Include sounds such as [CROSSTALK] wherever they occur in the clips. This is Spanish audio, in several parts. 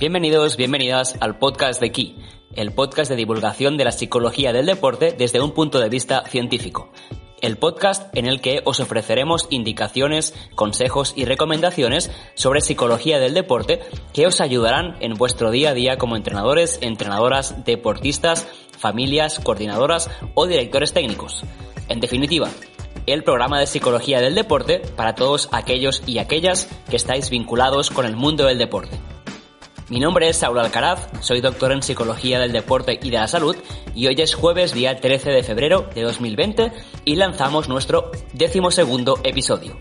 Bienvenidos, bienvenidas al podcast de Key, el podcast de divulgación de la psicología del deporte desde un punto de vista científico. El podcast en el que os ofreceremos indicaciones, consejos y recomendaciones sobre psicología del deporte que os ayudarán en vuestro día a día como entrenadores, entrenadoras, deportistas, familias, coordinadoras o directores técnicos. En definitiva, el programa de psicología del deporte para todos aquellos y aquellas que estáis vinculados con el mundo del deporte. Mi nombre es Saúl Alcaraz, soy doctor en Psicología del Deporte y de la Salud y hoy es jueves día 13 de febrero de 2020 y lanzamos nuestro decimosegundo episodio.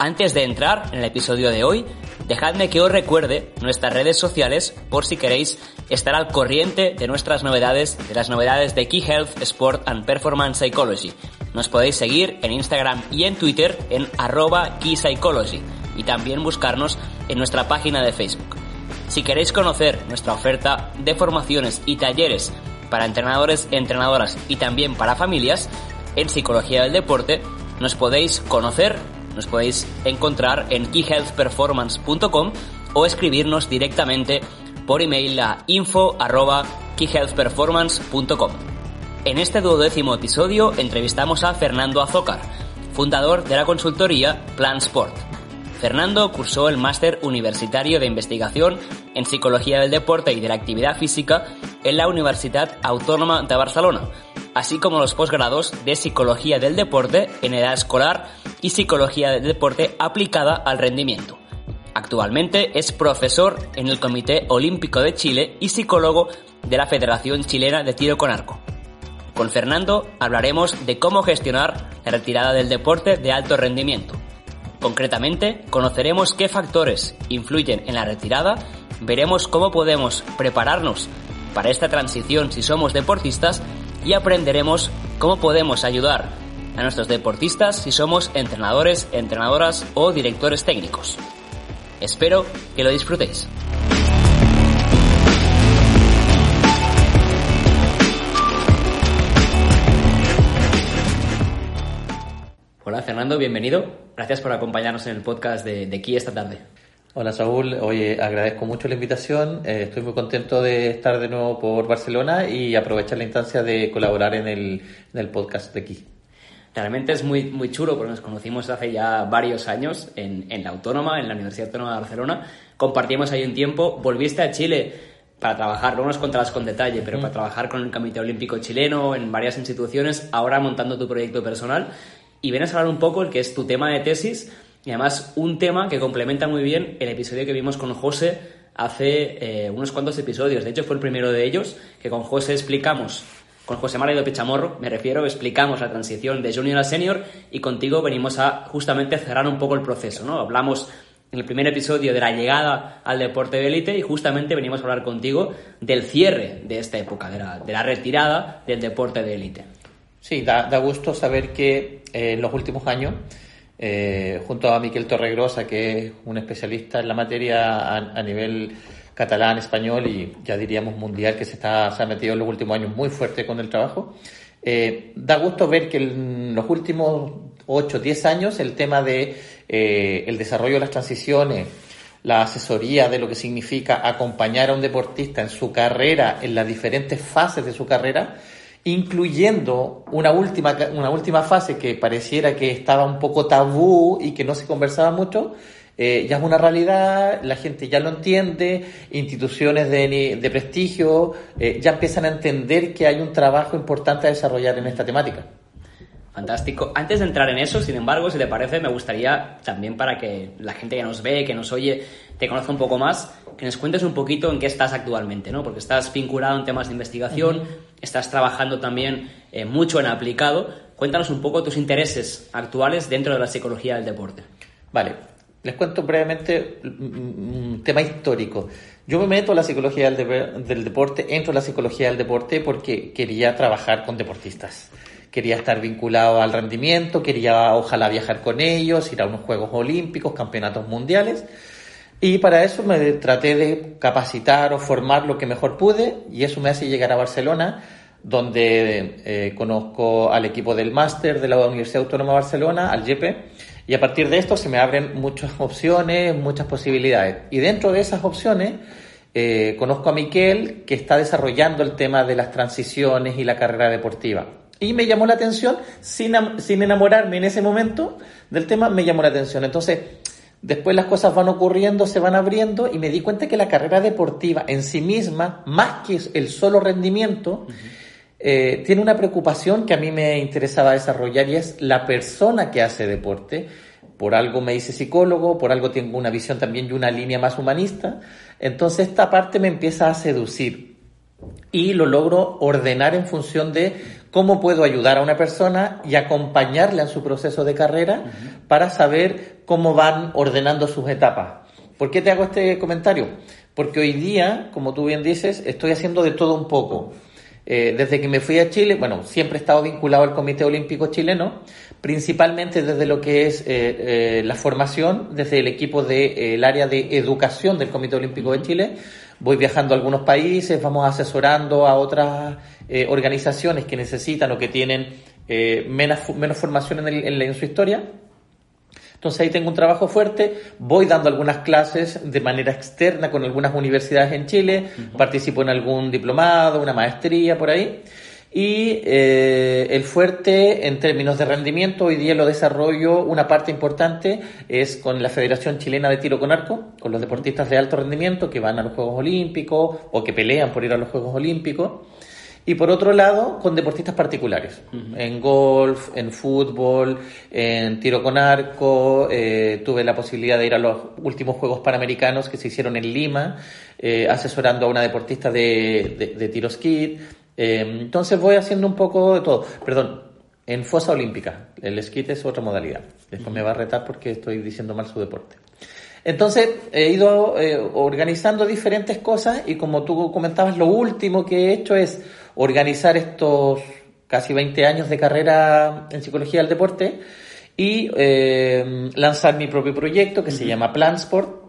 Antes de entrar en el episodio de hoy, dejadme que os recuerde nuestras redes sociales por si queréis estar al corriente de nuestras novedades, de las novedades de Key Health, Sport and Performance Psychology. Nos podéis seguir en Instagram y en Twitter en arroba Key Psychology y también buscarnos en nuestra página de Facebook. Si queréis conocer nuestra oferta de formaciones y talleres para entrenadores, entrenadoras y también para familias, en Psicología del Deporte nos podéis conocer, nos podéis encontrar en keyhealthperformance.com o escribirnos directamente por email a info.keyhealthperformance.com. En este duodécimo episodio entrevistamos a Fernando Azócar, fundador de la consultoría Plan Sport Fernando cursó el máster universitario de investigación en Psicología del Deporte y de la Actividad Física en la Universidad Autónoma de Barcelona, así como los posgrados de Psicología del Deporte en edad escolar y Psicología del Deporte aplicada al rendimiento. Actualmente es profesor en el Comité Olímpico de Chile y psicólogo de la Federación Chilena de Tiro con Arco. Con Fernando hablaremos de cómo gestionar la retirada del deporte de alto rendimiento Concretamente, conoceremos qué factores influyen en la retirada, veremos cómo podemos prepararnos para esta transición si somos deportistas y aprenderemos cómo podemos ayudar a nuestros deportistas si somos entrenadores, entrenadoras o directores técnicos. Espero que lo disfrutéis. Hola Fernando, bienvenido. Gracias por acompañarnos en el podcast de, de Ki esta tarde. Hola Saúl, oye, agradezco mucho la invitación, eh, estoy muy contento de estar de nuevo por Barcelona y aprovechar la instancia de colaborar en el, en el podcast de Ki. Realmente es muy, muy chulo porque nos conocimos hace ya varios años en, en la Autónoma, en la Universidad Autónoma de Barcelona, compartimos ahí un tiempo, volviste a Chile para trabajar, no nos contarás con detalle, pero para trabajar con el Comité Olímpico Chileno en varias instituciones, ahora montando tu proyecto personal y vienes a hablar un poco el que es tu tema de tesis y además un tema que complementa muy bien el episodio que vimos con José hace eh, unos cuantos episodios. De hecho, fue el primero de ellos que con José explicamos, con José María de Pechamorro, me refiero, explicamos la transición de junior a senior y contigo venimos a justamente cerrar un poco el proceso, ¿no? Hablamos en el primer episodio de la llegada al deporte de élite y justamente venimos a hablar contigo del cierre de esta época, de la, de la retirada del deporte de élite. Sí, da, gusto saber que eh, en los últimos años, eh, junto a Miquel Torregrosa, que es un especialista en la materia a, nivel catalán, español y ya diríamos mundial, que se, está, se ha metido en los últimos años muy fuerte con el trabajo, eh, da gusto ver que en los últimos 8, 10 años el tema de el desarrollo de las transiciones, la asesoría de lo que significa acompañar a un deportista en su carrera, en las diferentes fases de su carrera, incluyendo una última, una última fase que pareciera que estaba un poco tabú y que no se conversaba mucho, eh, ya es una realidad, la gente ya lo entiende, instituciones de, de prestigio eh, ya empiezan a entender que hay un trabajo importante a desarrollar en esta temática. Fantástico. Antes de entrar en eso, sin embargo, si te parece, me gustaría también para que la gente que nos ve, que nos oye, te conozca un poco más, que nos cuentes un poquito en qué estás actualmente, ¿no? Porque estás vinculado en temas de investigación, estás trabajando también eh, mucho en aplicado. Cuéntanos un poco tus intereses actuales dentro de la psicología del deporte. Vale, les cuento brevemente un tema histórico. Yo me meto en la psicología del, del deporte, entro en la psicología del deporte porque quería trabajar con deportistas quería estar vinculado al rendimiento, quería ojalá viajar con ellos, ir a unos Juegos Olímpicos, campeonatos mundiales. Y para eso me traté de capacitar o formar lo que mejor pude y eso me hace llegar a Barcelona, donde eh, conozco al equipo del máster de la Universidad Autónoma de Barcelona, al YEPE, y a partir de esto se me abren muchas [LAUGHS] opciones, muchas posibilidades. Y dentro de esas opciones eh, conozco a Miquel, que está desarrollando el tema de las transiciones y la carrera deportiva. Y me llamó la atención, sin, sin enamorarme en ese momento del tema, me llamó la atención. Entonces, después las cosas van ocurriendo, se van abriendo y me di cuenta que la carrera deportiva en sí misma, más que el solo rendimiento, eh, tiene una preocupación que a mí me interesaba desarrollar y es la persona que hace deporte. Por algo me hice psicólogo, por algo tengo una visión también y una línea más humanista. Entonces esta parte me empieza a seducir y lo logro ordenar en función de cómo puedo ayudar a una persona y acompañarle en su proceso de carrera para saber cómo van ordenando sus etapas. ¿Por qué te hago este comentario? Porque hoy día, como tú bien dices, estoy haciendo de todo un poco. Eh, desde que me fui a Chile, bueno, siempre he estado vinculado al Comité Olímpico Chileno, principalmente desde lo que es eh, eh, la formación, desde el equipo del área de educación del Comité Olímpico de Chile. Voy viajando a algunos países, vamos asesorando a otras organizaciones que necesitan o que tienen menos, menos formación en, en su historia entonces ahí tengo un trabajo fuerte, voy dando algunas clases de manera externa con algunas universidades en Chile, participo en algún diplomado, una maestría por ahí. Y eh, el fuerte en términos de rendimiento, hoy día lo desarrollo, una parte importante es con la Federación Chilena de Tiro con Arco, con los deportistas de alto rendimiento que van a los Juegos Olímpicos o que pelean por ir a los Juegos Olímpicos. Y por otro lado, con deportistas particulares, en golf, en fútbol, en tiro con arco. Eh, tuve la posibilidad de ir a los últimos Juegos Panamericanos que se hicieron en Lima, eh, asesorando a una deportista de, de, tiro skid. Eh, entonces voy haciendo un poco de todo. Perdón, en fosa olímpica. El skid es otra modalidad. Después me va a retar porque estoy diciendo mal su deporte. Entonces he ido organizando diferentes cosas y como tú comentabas, lo último que he hecho es organizar estos casi 20 años de carrera en psicología del deporte y eh, lanzar mi propio proyecto que se llama Plansport,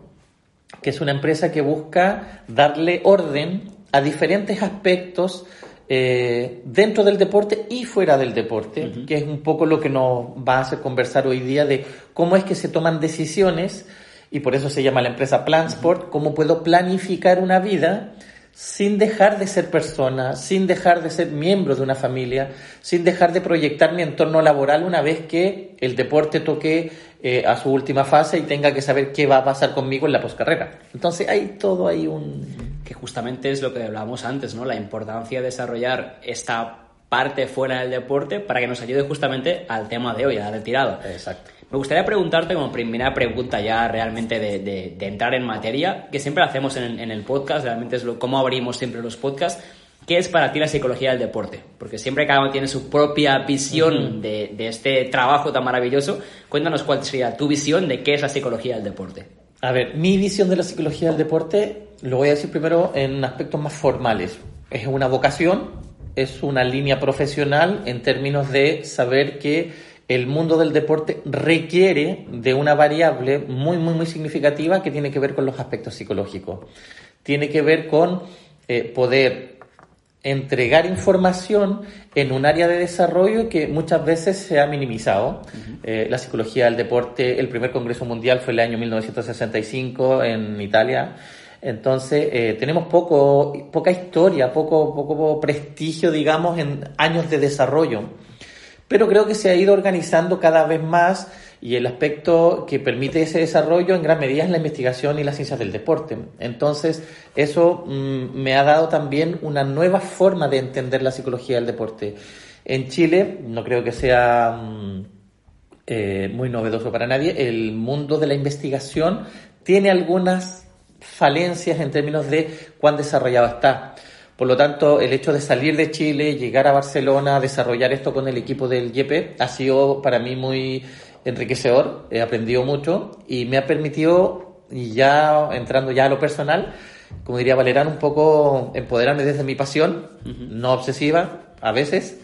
que es una empresa que busca darle orden a diferentes aspectos eh, dentro del deporte y fuera del deporte, que es un poco lo que nos va a hacer conversar hoy día de cómo es que se toman decisiones y por eso se llama la empresa Plansport, cómo puedo planificar una vida sin dejar de ser persona, sin dejar de ser miembro de una familia, sin dejar de proyectar mi entorno laboral una vez que el deporte toque eh, a su última fase y tenga que saber qué va a pasar conmigo en la poscarrera. Entonces hay todo ahí un... Que justamente es lo que hablábamos antes, ¿no? La importancia de desarrollar esta parte fuera del deporte para que nos ayude justamente al tema de hoy, a la retirada. Exacto. Me gustaría preguntarte como primera pregunta ya realmente de, entrar en materia, que siempre hacemos en, el podcast, realmente es lo, cómo abrimos siempre los podcasts. ¿Qué es para ti la psicología del deporte? Porque siempre cada uno tiene su propia visión de, de, este trabajo tan maravilloso. Cuéntanos cuál sería tu visión de qué es la psicología del deporte. A ver, mi visión de la psicología del deporte lo voy a decir primero en aspectos más formales. Es una vocación, es una línea profesional en términos de saber que el mundo del deporte requiere de una variable muy, muy, muy significativa que tiene que ver con los aspectos psicológicos. Tiene que ver con eh, poder entregar información en un área de desarrollo que muchas veces se ha minimizado. Eh, la psicología del deporte, el primer Congreso Mundial fue el año 1965 en Italia. Entonces, eh, tenemos poco, poca historia, poco, poco prestigio, digamos, en años de desarrollo pero creo que se ha ido organizando cada vez más y el aspecto que permite ese desarrollo en gran medida es la investigación y las ciencias del deporte. Entonces, eso mm, me ha dado también una nueva forma de entender la psicología del deporte. En Chile, no creo que sea mm, eh, muy novedoso para nadie, el mundo de la investigación tiene algunas falencias en términos de cuán desarrollado está. Por lo tanto, el hecho de salir de Chile, llegar a Barcelona, desarrollar esto con el equipo del YEPE ha sido para mí muy enriquecedor, he aprendido mucho y me ha permitido, y ya entrando ya a lo personal, como diría Valerán, un poco empoderarme desde mi pasión, no obsesiva a veces,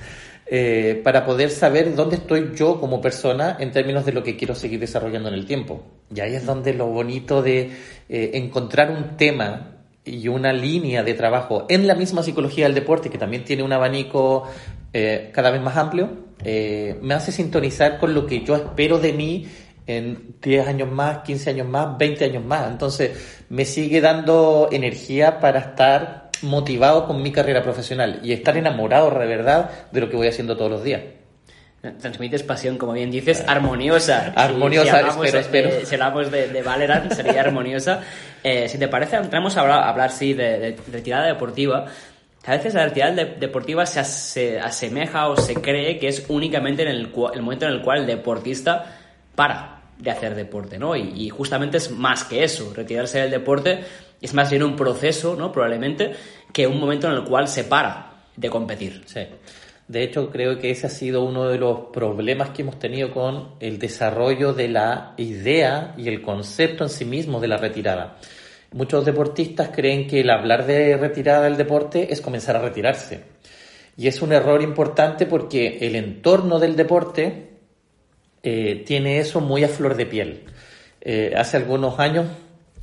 eh, para poder saber dónde estoy yo como persona en términos de lo que quiero seguir desarrollando en el tiempo. Y ahí es donde lo bonito de eh, encontrar un tema y una línea de trabajo en la misma psicología del deporte, que también tiene un abanico eh, cada vez más amplio, me hace sintonizar con lo que yo espero de mí en 10 años más, 15 años más, 20 años más. Entonces, me sigue dando energía para estar motivado con mi carrera profesional y estar enamorado de verdad de lo que voy haciendo todos los días. Transmites pasión, como bien dices, armoniosa. Armoniosa, si, espero, si hablamos de, de Valorant, sería [LAUGHS] armoniosa. Eh, si te parece, entramos a hablar, sí, de, retirada deportiva. A veces la retirada deportiva se, asemeja o se cree que es únicamente en el, el, momento en el cual el deportista para de hacer deporte, ¿no? Y, y, justamente es más que eso. Retirarse del deporte es más bien un proceso, ¿no? Probablemente, que un momento en el cual se para de competir. Sí. De hecho, creo que ese ha sido uno de los problemas que hemos tenido con el desarrollo de la idea y el concepto en sí mismo de la retirada. Muchos deportistas creen que el hablar de retirada del deporte es comenzar a retirarse. Y es un error importante porque el entorno del deporte eh, tiene eso muy a flor de piel. Eh, hace algunos años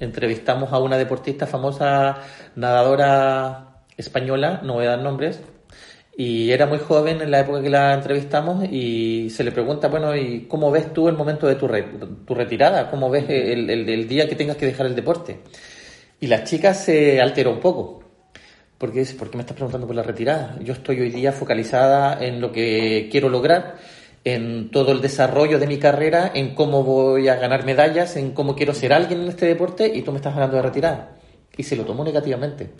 entrevistamos a una deportista famosa, nadadora española, no voy a dar nombres, y era muy joven en la época que la entrevistamos y se le pregunta, bueno, ¿y cómo ves tú el momento de tu, tu retirada? ¿Cómo ves el, el, día que tengas que dejar el deporte? Y la chica se alteró un poco. Porque dice, ¿por qué me estás preguntando por la retirada? Yo estoy hoy día focalizada en lo que quiero lograr, en todo el desarrollo de mi carrera, en cómo voy a ganar medallas, en cómo quiero ser alguien en este deporte y tú me estás hablando de retirada. Y se lo tomó negativamente.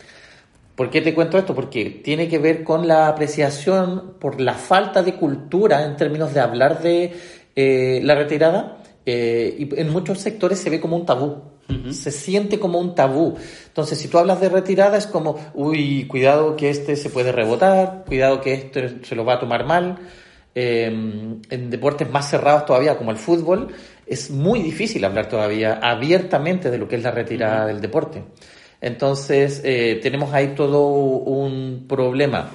¿Por qué te cuento esto? Porque tiene que ver con la apreciación por la falta de cultura en términos de hablar de eh, la retirada. Eh, y en muchos sectores se ve como un tabú. Se siente como un tabú. Entonces, si tú hablas de retirada, es como, uy, cuidado que este se puede rebotar, cuidado que este se lo va a tomar mal. Eh, en deportes más cerrados todavía, como el fútbol, es muy difícil hablar todavía abiertamente de lo que es la retirada del deporte. Entonces, eh, tenemos ahí todo un problema.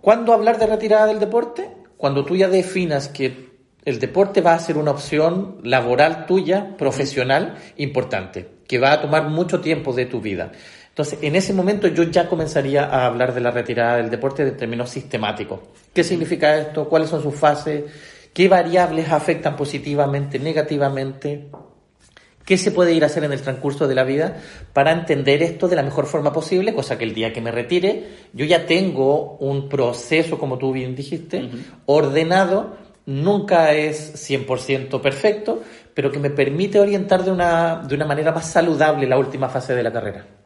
¿Cuándo hablar de retirada del deporte? Cuando tú ya definas que el deporte va a ser una opción laboral tuya, profesional, importante, que va a tomar mucho tiempo de tu vida. Entonces, en ese momento yo ya comenzaría a hablar de la retirada del deporte de términos sistemáticos. ¿Qué significa esto? ¿Cuáles son sus fases? ¿Qué variables afectan positivamente, negativamente? qué se puede ir a hacer en el transcurso de la vida para entender esto de la mejor forma posible, cosa que el día que me retire yo ya tengo un proceso, como tú bien dijiste, ordenado, nunca es 100% perfecto, pero que me permite orientar de una, de una manera más saludable la última fase de la carrera.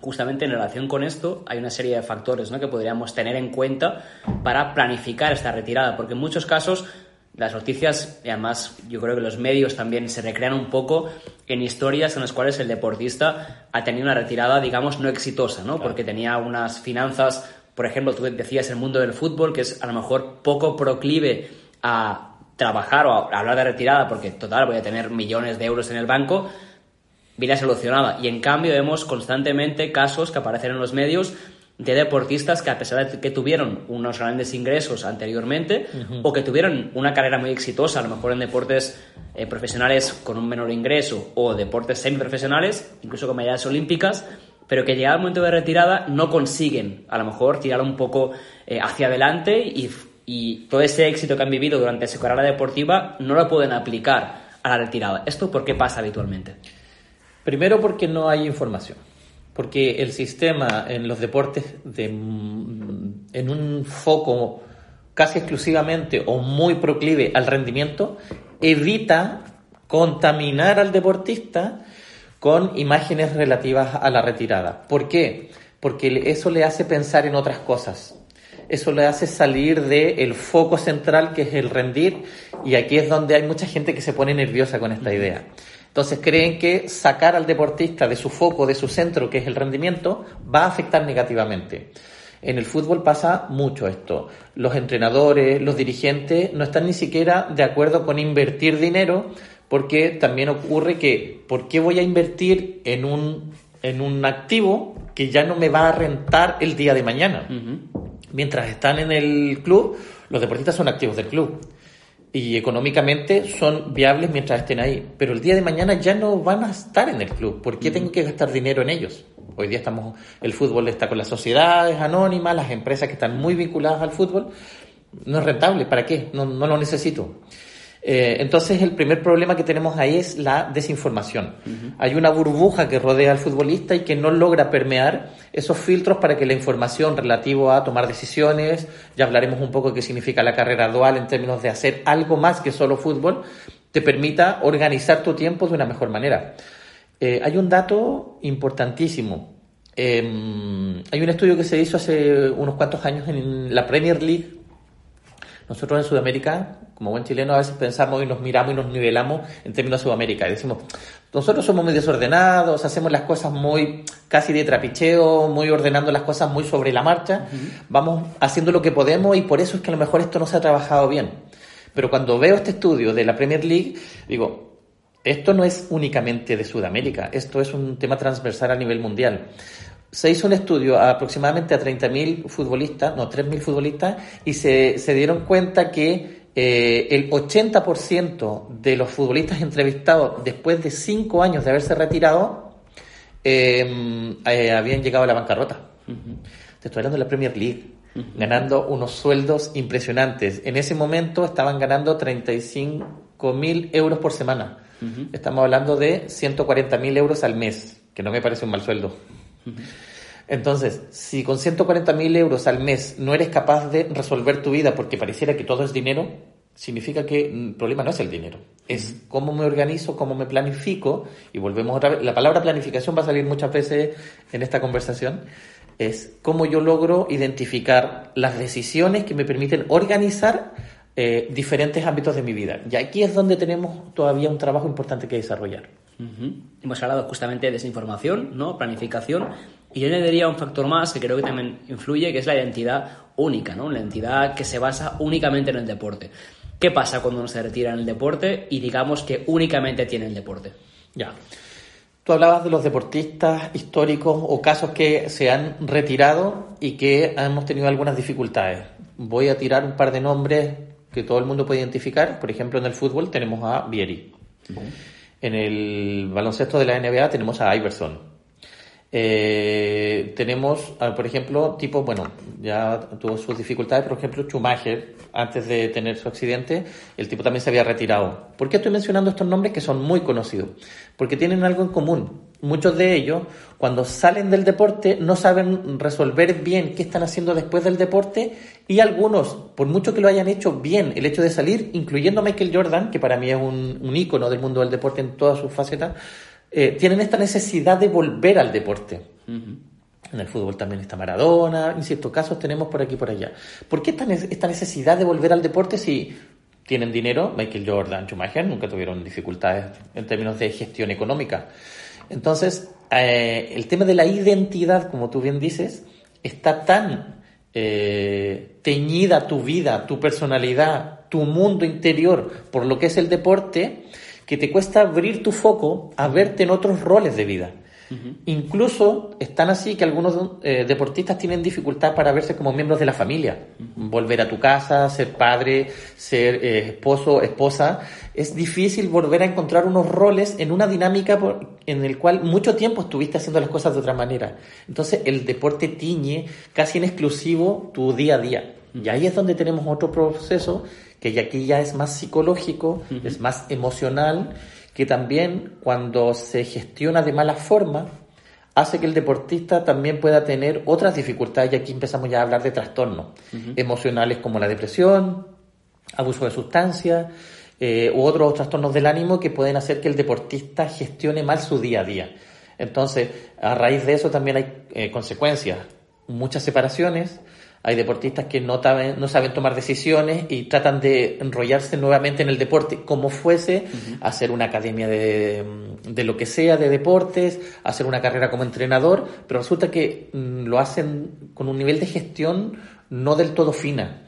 Justamente en relación con esto hay una serie de factores ¿no? que podríamos tener en cuenta para planificar esta retirada, porque en muchos casos las noticias, y además yo creo que los medios también se recrean un poco en historias en las cuales el deportista ha tenido una retirada, digamos, no exitosa, ¿no? Porque tenía unas finanzas, por ejemplo, tú decías el mundo del fútbol, que es a lo mejor poco proclive a trabajar o a hablar de retirada, porque total, voy a tener millones de euros en el banco, vida solucionada. Y en cambio vemos constantemente casos que aparecen en los medios de deportistas que a pesar de que tuvieron unos grandes ingresos anteriormente o que tuvieron una carrera muy exitosa, a lo mejor en deportes eh, profesionales con un menor ingreso o deportes semiprofesionales, incluso con medallas olímpicas, pero que llegado el momento de retirada no consiguen a lo mejor tirar un poco eh, hacia adelante y, y todo ese éxito que han vivido durante su carrera deportiva no lo pueden aplicar a la retirada. ¿Esto por qué pasa habitualmente? Primero porque no hay información porque el sistema en los deportes de, en un foco casi exclusivamente o muy proclive al rendimiento evita contaminar al deportista con imágenes relativas a la retirada. ¿Por qué? Porque eso le hace pensar en otras cosas. Eso le hace salir del foco central que es el rendir y aquí es donde hay mucha gente que se pone nerviosa con esta idea. Entonces creen que sacar al deportista de su foco, de su centro, que es el rendimiento, va a afectar negativamente. En el fútbol pasa mucho esto. Los entrenadores, los dirigentes no están ni siquiera de acuerdo con invertir dinero porque también ocurre que, ¿por qué voy a invertir en un, en un activo que ya no me va a rentar el día de mañana? Mientras están en el club, los deportistas son activos del club y económicamente son viables mientras estén ahí, pero el día de mañana ya no van a estar en el club. ¿Por qué tengo que gastar dinero en ellos? Hoy día estamos, el fútbol está con las sociedades anónimas, las empresas que están muy vinculadas al fútbol. No es rentable, ¿para qué? No, no lo necesito. Eh, entonces el primer problema que tenemos ahí es la desinformación. Hay una burbuja que rodea al futbolista y que no logra permear esos filtros para que la información relativa a tomar decisiones, ya hablaremos un poco de qué significa la carrera dual en términos de hacer algo más que solo fútbol, te permita organizar tu tiempo de una mejor manera. Eh, hay un dato importantísimo. Em, hay un estudio que se hizo hace unos cuantos años en la Premier League nosotros en Sudamérica, como buen chileno, a veces pensamos y nos miramos y nos nivelamos en términos de Sudamérica. Y decimos, nosotros somos muy desordenados, hacemos las cosas muy casi de trapicheo, muy ordenando las cosas muy sobre la marcha, vamos haciendo lo que podemos y por eso es que a lo mejor esto no se ha trabajado bien. Pero cuando veo este estudio de la Premier League, digo, esto no es únicamente de Sudamérica, esto es un tema transversal a nivel mundial se hizo un estudio a aproximadamente a 30.000 futbolistas, no, 3.000 futbolistas, y se, se, dieron cuenta que eh, el 80% de los futbolistas entrevistados después de 5 años de haberse retirado em, eh, habían llegado a la bancarrota. Te estoy hablando de la Premier League, ganando unos sueldos impresionantes. En ese momento estaban ganando 35.000 euros por semana. Estamos hablando de 140.000 euros al mes, que no me parece un mal sueldo. Entonces, si con 140 mil euros al mes no eres capaz de resolver tu vida porque pareciera que todo es dinero, significa que el problema no es el dinero, es cómo me organizo, cómo me planifico, y volvemos otra vez, la palabra planificación va a salir muchas veces en esta conversación, es cómo yo logro identificar las decisiones que me permiten organizar eh, diferentes ámbitos de mi vida. Y aquí es donde tenemos todavía un trabajo importante que desarrollar. Hemos hablado justamente de desinformación, ¿no? planificación, y yo añadiría un factor más que creo que también influye, que es la identidad única, ¿no? la identidad que se basa únicamente en el deporte. ¿Qué pasa cuando uno se retira en el deporte y digamos que únicamente tiene el deporte? Ya. Tú hablabas de los deportistas históricos o casos que se han retirado y que hemos tenido algunas dificultades. Voy a tirar un par de nombres que todo el mundo puede identificar. Por ejemplo, en el fútbol tenemos a Vieri. En el baloncesto de la NBA tenemos a Iverson. Eh, tenemos, por ejemplo, tipo, bueno, ya tuvo sus dificultades, por ejemplo, Schumacher, antes de tener su accidente, el tipo también se había retirado. ¿Por qué estoy mencionando estos nombres que son muy conocidos? Porque tienen algo en común. Muchos de ellos, cuando salen del deporte, no saben resolver bien qué están haciendo después del deporte y algunos, por mucho que lo hayan hecho bien, el hecho de salir, incluyendo Michael Jordan, que para mí es un, un ícono del mundo del deporte en todas sus facetas, eh, tienen esta necesidad de volver al deporte. En el fútbol también está Maradona, en ciertos casos tenemos por aquí y por allá. ¿Por qué esta, esta necesidad de volver al deporte si tienen dinero? Michael Jordan, Schumacher nunca tuvieron dificultades en términos de gestión económica. Entonces, eh, el tema de la identidad, como tú bien dices, está tan eh, teñida tu vida, tu personalidad, tu mundo interior por lo que es el deporte, que te cuesta abrir tu foco a verte en otros roles de vida. Incluso están así que algunos eh, deportistas tienen dificultad para verse como miembros de la familia. Volver a tu casa, ser padre, ser eh, esposo, esposa. Es difícil volver a encontrar unos roles en una dinámica en el cual mucho tiempo estuviste haciendo las cosas de otra manera. Entonces el deporte tiñe casi en exclusivo tu día a día. Y ahí es donde tenemos otro proceso que aquí ya es más psicológico, es más emocional que también cuando se gestiona de mala forma hace que el deportista también pueda tener otras dificultades y aquí empezamos ya a hablar de trastornos emocionales como la depresión, abuso de sustancias eh, u otros trastornos del ánimo que pueden hacer que el deportista gestione mal su día a día. Entonces, a raíz de eso también hay eh, consecuencias, muchas separaciones, hay deportistas que no, no saben tomar decisiones y tratan de enrollarse nuevamente en el deporte, como fuese hacer una academia de, de, lo que sea de deportes, hacer una carrera como entrenador, pero resulta que mm, lo hacen con un nivel de gestión no del todo fina.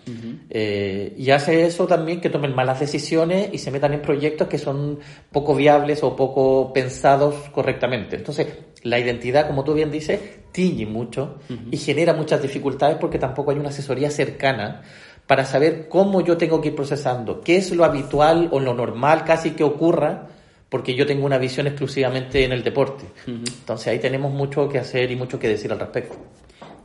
Eh, y hace eso también que tomen malas decisiones y se metan en proyectos que son poco viables o poco pensados correctamente. Entonces, la identidad, como tú bien dices, tiñe mucho y genera muchas dificultades porque tampoco hay una asesoría cercana para saber cómo yo tengo que ir procesando, qué es lo habitual o lo normal casi que ocurra porque yo tengo una visión exclusivamente en el deporte. Entonces ahí tenemos mucho que hacer y mucho que decir al respecto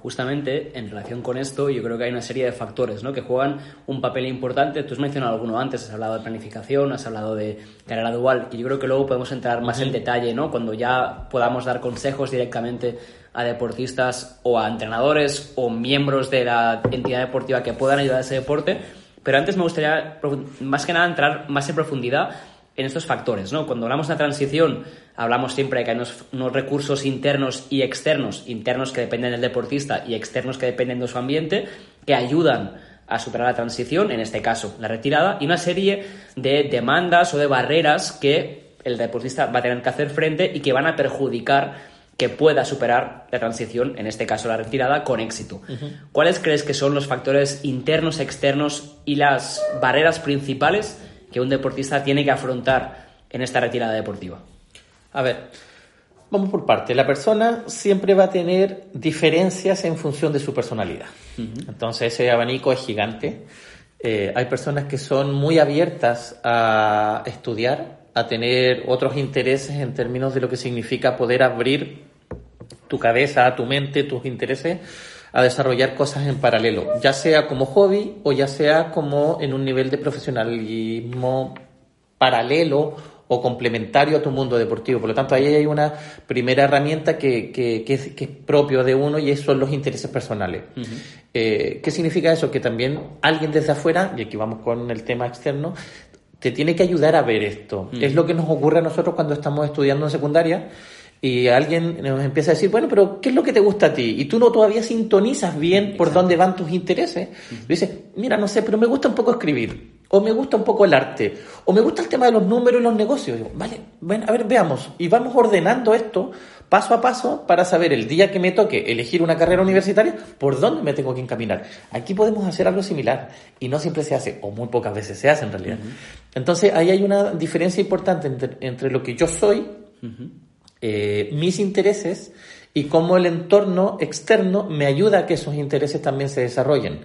justamente en relación con esto, yo creo que hay una serie de factores ¿no? que juegan un papel importante. Tú has mencionado alguno antes, has hablado de planificación, has hablado de carrera dual, que yo creo que luego podemos entrar más en detalle, ¿no? cuando ya podamos dar consejos directamente a deportistas o a entrenadores o miembros de la entidad deportiva que puedan ayudar a ese deporte. Pero antes me gustaría, más que nada, entrar más en profundidad en estos factores. ¿no? Cuando hablamos de la transición, hablamos siempre de que hay unos, recursos internos y externos, internos que dependen del deportista y externos que dependen de su ambiente, que ayudan a superar la transición, en este caso la retirada, y una serie de demandas o de barreras que el deportista va a tener que hacer frente y que van a perjudicar que pueda superar la transición, en este caso la retirada, con éxito. ¿Cuáles crees que son los factores internos, externos y las barreras principales que un deportista tiene que afrontar en esta retirada deportiva? A ver, vamos por parte. La persona siempre va a tener diferencias en función de su personalidad. Entonces ese abanico es gigante. Eh, hay personas que son muy abiertas a estudiar, a tener otros intereses en términos de lo que significa poder abrir tu cabeza, tu mente, tus intereses a desarrollar cosas en paralelo, ya sea como hobby o ya sea como en un nivel de profesionalismo paralelo o complementario a tu mundo deportivo. Por lo tanto, ahí hay una primera herramienta que, que, que, es, propio de uno y son los intereses personales. Eh, ¿Qué significa eso? Que también alguien desde afuera, y aquí vamos con el tema externo, te tiene que ayudar a ver esto. Es lo que nos ocurre a nosotros cuando estamos estudiando en secundaria y alguien nos empieza a decir, bueno, pero ¿qué es lo que te gusta a ti? Y tú no todavía sintonizas bien por dónde van tus intereses. Dices, mira, no sé, pero me gusta un poco escribir, o me gusta un poco el arte, o me gusta el tema de los números y los negocios. vale, bueno, a ver, veamos. Y vamos ordenando esto paso a paso para saber el día que me toque elegir una carrera universitaria, por dónde me tengo que encaminar. Aquí podemos hacer algo similar y no siempre se hace, o muy pocas veces se hace en realidad. Entonces ahí hay una diferencia importante entre, lo que yo soy, eh, mis intereses y cómo el entorno externo me ayuda a que esos intereses también se desarrollen.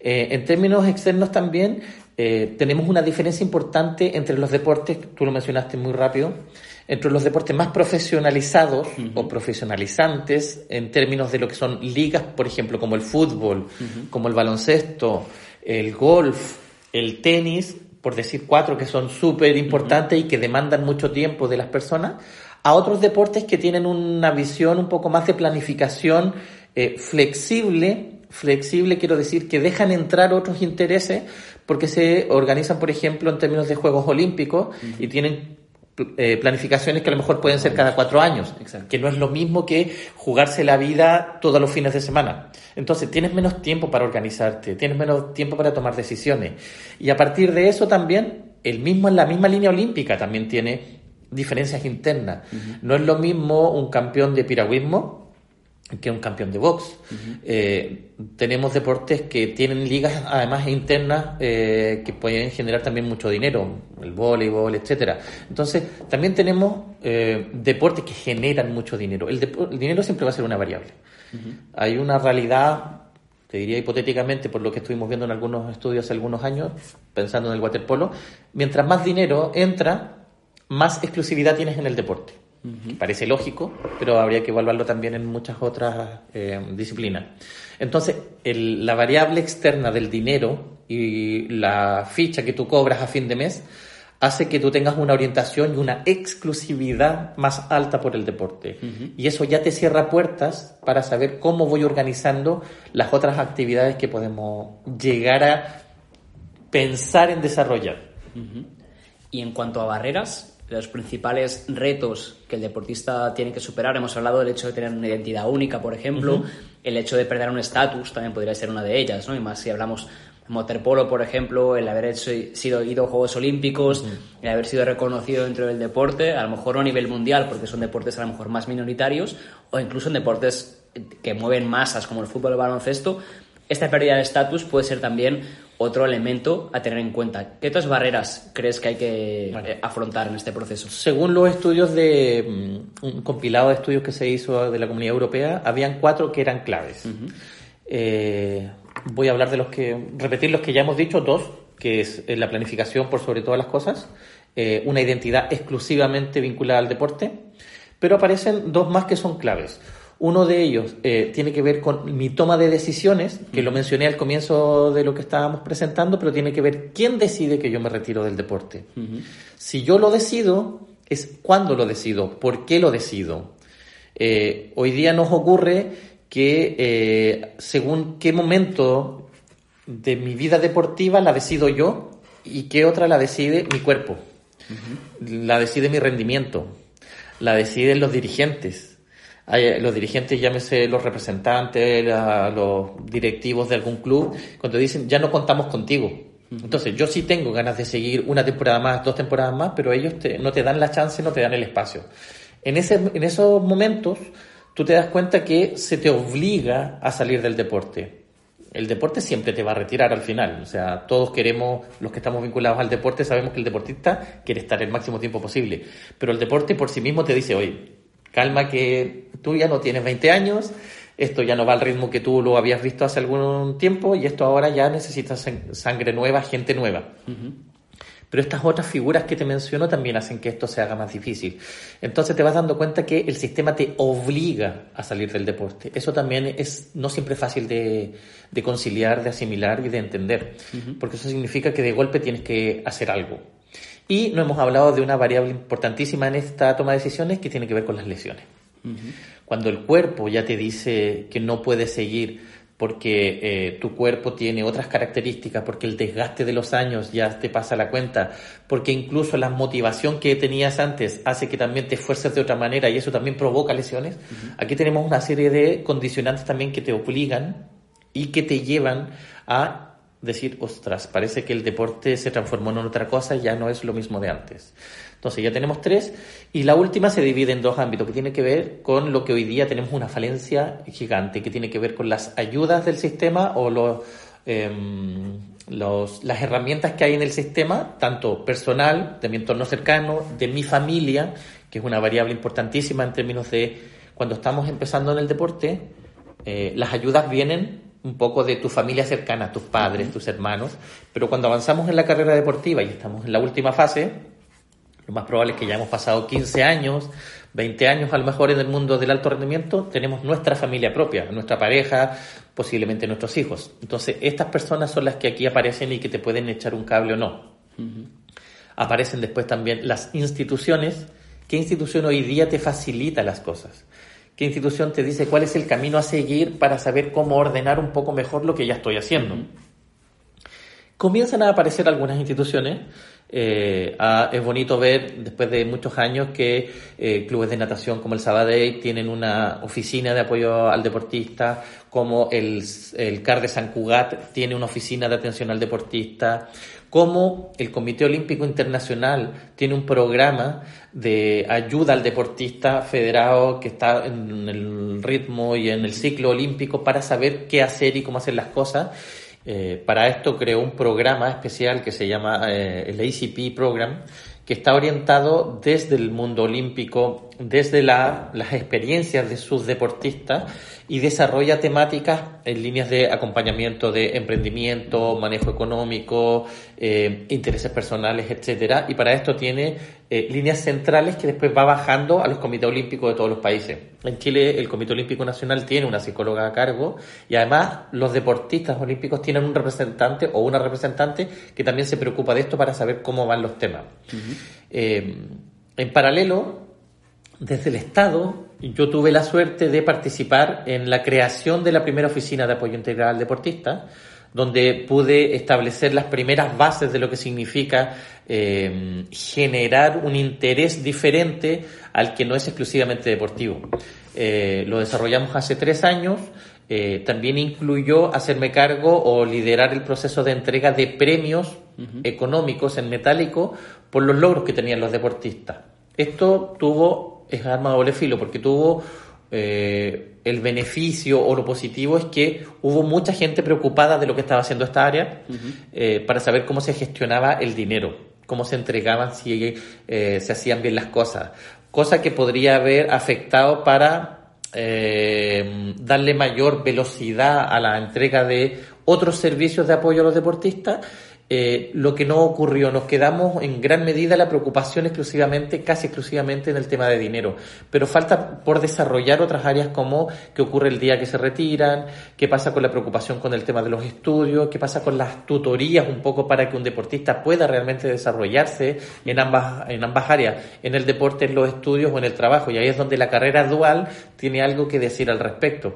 Eh, en términos externos también eh, tenemos una diferencia importante entre los deportes, tú lo mencionaste muy rápido, entre los deportes más profesionalizados o profesionalizantes en términos de lo que son ligas, por ejemplo, como el fútbol, como el baloncesto, el golf, el tenis, por decir cuatro que son súper importantes y que demandan mucho tiempo de las personas, a otros deportes que tienen una visión un poco más de planificación eh, flexible, flexible quiero decir que dejan entrar otros intereses porque se organizan, por ejemplo, en términos de Juegos Olímpicos y tienen eh, planificaciones que a lo mejor pueden ser cada cuatro años, que no es lo mismo que jugarse la vida todos los fines de semana. Entonces tienes menos tiempo para organizarte, tienes menos tiempo para tomar decisiones. Y a partir de eso también, el mismo en la misma línea olímpica también tiene diferencias internas. No es lo mismo un campeón de piragüismo que un campeón de box. Eh, tenemos deportes que tienen ligas además internas eh, que pueden generar también mucho dinero, el voleibol, etcétera. Entonces, también tenemos eh, deportes que generan mucho dinero. El, dinero siempre va a ser una variable. Hay una realidad, te diría hipotéticamente, por lo que estuvimos viendo en algunos estudios hace algunos años, pensando en el waterpolo, mientras más dinero entra, más exclusividad tienes en el deporte. Parece lógico, pero habría que evaluarlo también en muchas otras eh, disciplinas. Entonces, la variable externa del dinero y la ficha que tú cobras a fin de mes hace que tú tengas una orientación y una exclusividad más alta por el deporte. Y eso ya te cierra puertas para saber cómo voy organizando las otras actividades que podemos llegar a pensar en desarrollar. Y en cuanto a barreras, los principales retos que el deportista tiene que superar. Hemos hablado del hecho de tener una identidad única, por ejemplo, el hecho de perder un estatus también podría ser una de ellas, ¿no? Y más si hablamos de waterpolo, por ejemplo, el haber hecho, sido ido a Juegos Olímpicos, el haber sido reconocido dentro del deporte, a lo mejor no a nivel mundial, porque son deportes a lo mejor más minoritarios, o incluso en deportes que mueven masas como el fútbol o el baloncesto, esta pérdida de estatus puede ser también otro elemento a tener en cuenta. ¿Qué otras barreras crees que hay que eh, afrontar en este proceso? Según los estudios de mm, un compilado de estudios que se hizo de la Comunidad Europea, habían cuatro que eran claves. Eh, voy a hablar de los que, repetir los que ya hemos dicho, dos, que es eh, la planificación por sobre todas las cosas, una identidad exclusivamente vinculada al deporte, pero aparecen dos más que son claves. Uno de ellos eh, tiene que ver con mi toma de decisiones, que lo mencioné al comienzo de lo que estábamos presentando, pero tiene que ver quién decide que yo me retiro del deporte. Si yo lo decido, es cuándo lo decido, por qué lo decido. Eh, hoy día nos ocurre que eh, según qué momento de mi vida deportiva la decido yo y qué otra la decide mi cuerpo, la decide mi rendimiento, la deciden los dirigentes los dirigentes, llámese los representantes, los directivos de algún club, cuando dicen ya no contamos contigo. Entonces, yo sí tengo ganas de seguir una temporada más, dos temporadas más, pero ellos no te dan la chance, no te dan el espacio. En, ese, en esos momentos, tú te das cuenta que se te obliga a salir del deporte. El deporte siempre te va a retirar al final. O sea, todos queremos, los que estamos vinculados al deporte, sabemos que el deportista quiere estar el máximo tiempo posible. Pero el deporte por sí mismo te dice, oye, calma que tú ya no tienes 20 años, esto ya no va al ritmo que tú lo habías visto hace algún tiempo y esto ahora ya necesita sangre nueva, gente nueva. Pero estas otras figuras que te menciono también hacen que esto se haga más difícil. Entonces te vas dando cuenta que el sistema te obliga a salir del deporte. Eso también es no siempre fácil de, conciliar, de asimilar y de entender. Porque eso significa que de golpe tienes que hacer algo. Y no hemos hablado de una variable importantísima en esta toma de decisiones que tiene que ver con las lesiones. Cuando el cuerpo ya te dice que no puedes seguir porque eh, tu cuerpo tiene otras características, porque el desgaste de los años ya te pasa la cuenta, porque incluso la motivación que tenías antes hace que también te esfuerces de otra manera y eso también provoca lesiones. Aquí tenemos una serie de condicionantes también que te obligan y que te llevan a decir, ostras, parece que el deporte se transformó en otra cosa ya no es lo mismo de antes. Entonces ya tenemos tres y la última se divide en dos ámbitos que tiene que ver con lo que hoy día tenemos una falencia gigante, que tiene que ver con las ayudas del sistema o em, los, las herramientas que hay en el sistema, tanto personal, de mi entorno cercano, de mi familia, que es una variable importantísima en términos de cuando estamos empezando en el deporte, eh, las ayudas vienen un poco de tu familia cercana, tus padres, tus hermanos, pero cuando avanzamos en la carrera deportiva y estamos en la última fase, lo más probable es que ya hemos pasado 15 años, 20 años a lo mejor en el mundo del alto rendimiento, tenemos nuestra familia propia, nuestra pareja, posiblemente nuestros hijos. Entonces, estas personas son las que aquí aparecen y que te pueden echar un cable o no. Aparecen después también las instituciones. ¿Qué institución hoy día te facilita las cosas? Qué institución te dice cuál es el camino a seguir para saber cómo ordenar un poco mejor lo que ya estoy haciendo. Comienzan a aparecer algunas instituciones. Eh, es bonito ver después de muchos años que eh, clubes de natación como el Sabadell tienen una oficina de apoyo al deportista, como el, el CAR de San Cugat tiene una oficina de atención al deportista, cómo el Comité Olímpico Internacional tiene un programa de ayuda al deportista federado que está en el ritmo y en el ciclo olímpico para saber qué hacer y cómo hacer las cosas. Eh, para esto creó un programa especial que se llama eh, el ACP Program, que está orientado desde el mundo olímpico, desde las experiencias de sus deportistas y desarrolla temáticas en líneas de acompañamiento de emprendimiento, manejo económico, eh, intereses personales, etcétera. Y para esto tiene eh, líneas centrales que después va bajando a los comités olímpicos de todos los países. En Chile el Comité Olímpico Nacional tiene una psicóloga a cargo y además los deportistas olímpicos tienen un representante o una representante que también se preocupa de esto para saber cómo van los temas. Eh, en paralelo, desde el Estado, yo tuve la suerte de participar en la creación de la primera oficina de apoyo integral al deportista, donde pude establecer las primeras bases de lo que significa eh, generar un interés diferente al que no es exclusivamente deportivo. Eh, lo desarrollamos hace tres años. Eh, también incluyó hacerme cargo o liderar el proceso de entrega de premios económicos en metálico por los logros que tenían los deportistas. Esto tuvo, es arma de doble filo, porque tuvo eh, el beneficio o lo positivo es que hubo mucha gente preocupada de lo que estaba haciendo esta área eh, para saber cómo se gestionaba el dinero, cómo se entregaban, si eh, se hacían bien las cosas, cosa que podría haber afectado para darle mayor velocidad a la entrega de otros servicios de apoyo a los deportistas eh, lo que no ocurrió. Nos quedamos en gran medida la preocupación exclusivamente, casi exclusivamente en el tema de dinero. Pero falta por desarrollar otras áreas como qué ocurre el día que se retiran, qué pasa con la preocupación con el tema de los estudios, qué pasa con las tutorías un poco para que un deportista pueda realmente desarrollarse en ambas, en ambas áreas, en el deporte, en los estudios o en el trabajo. Y ahí es donde la carrera dual tiene algo que decir al respecto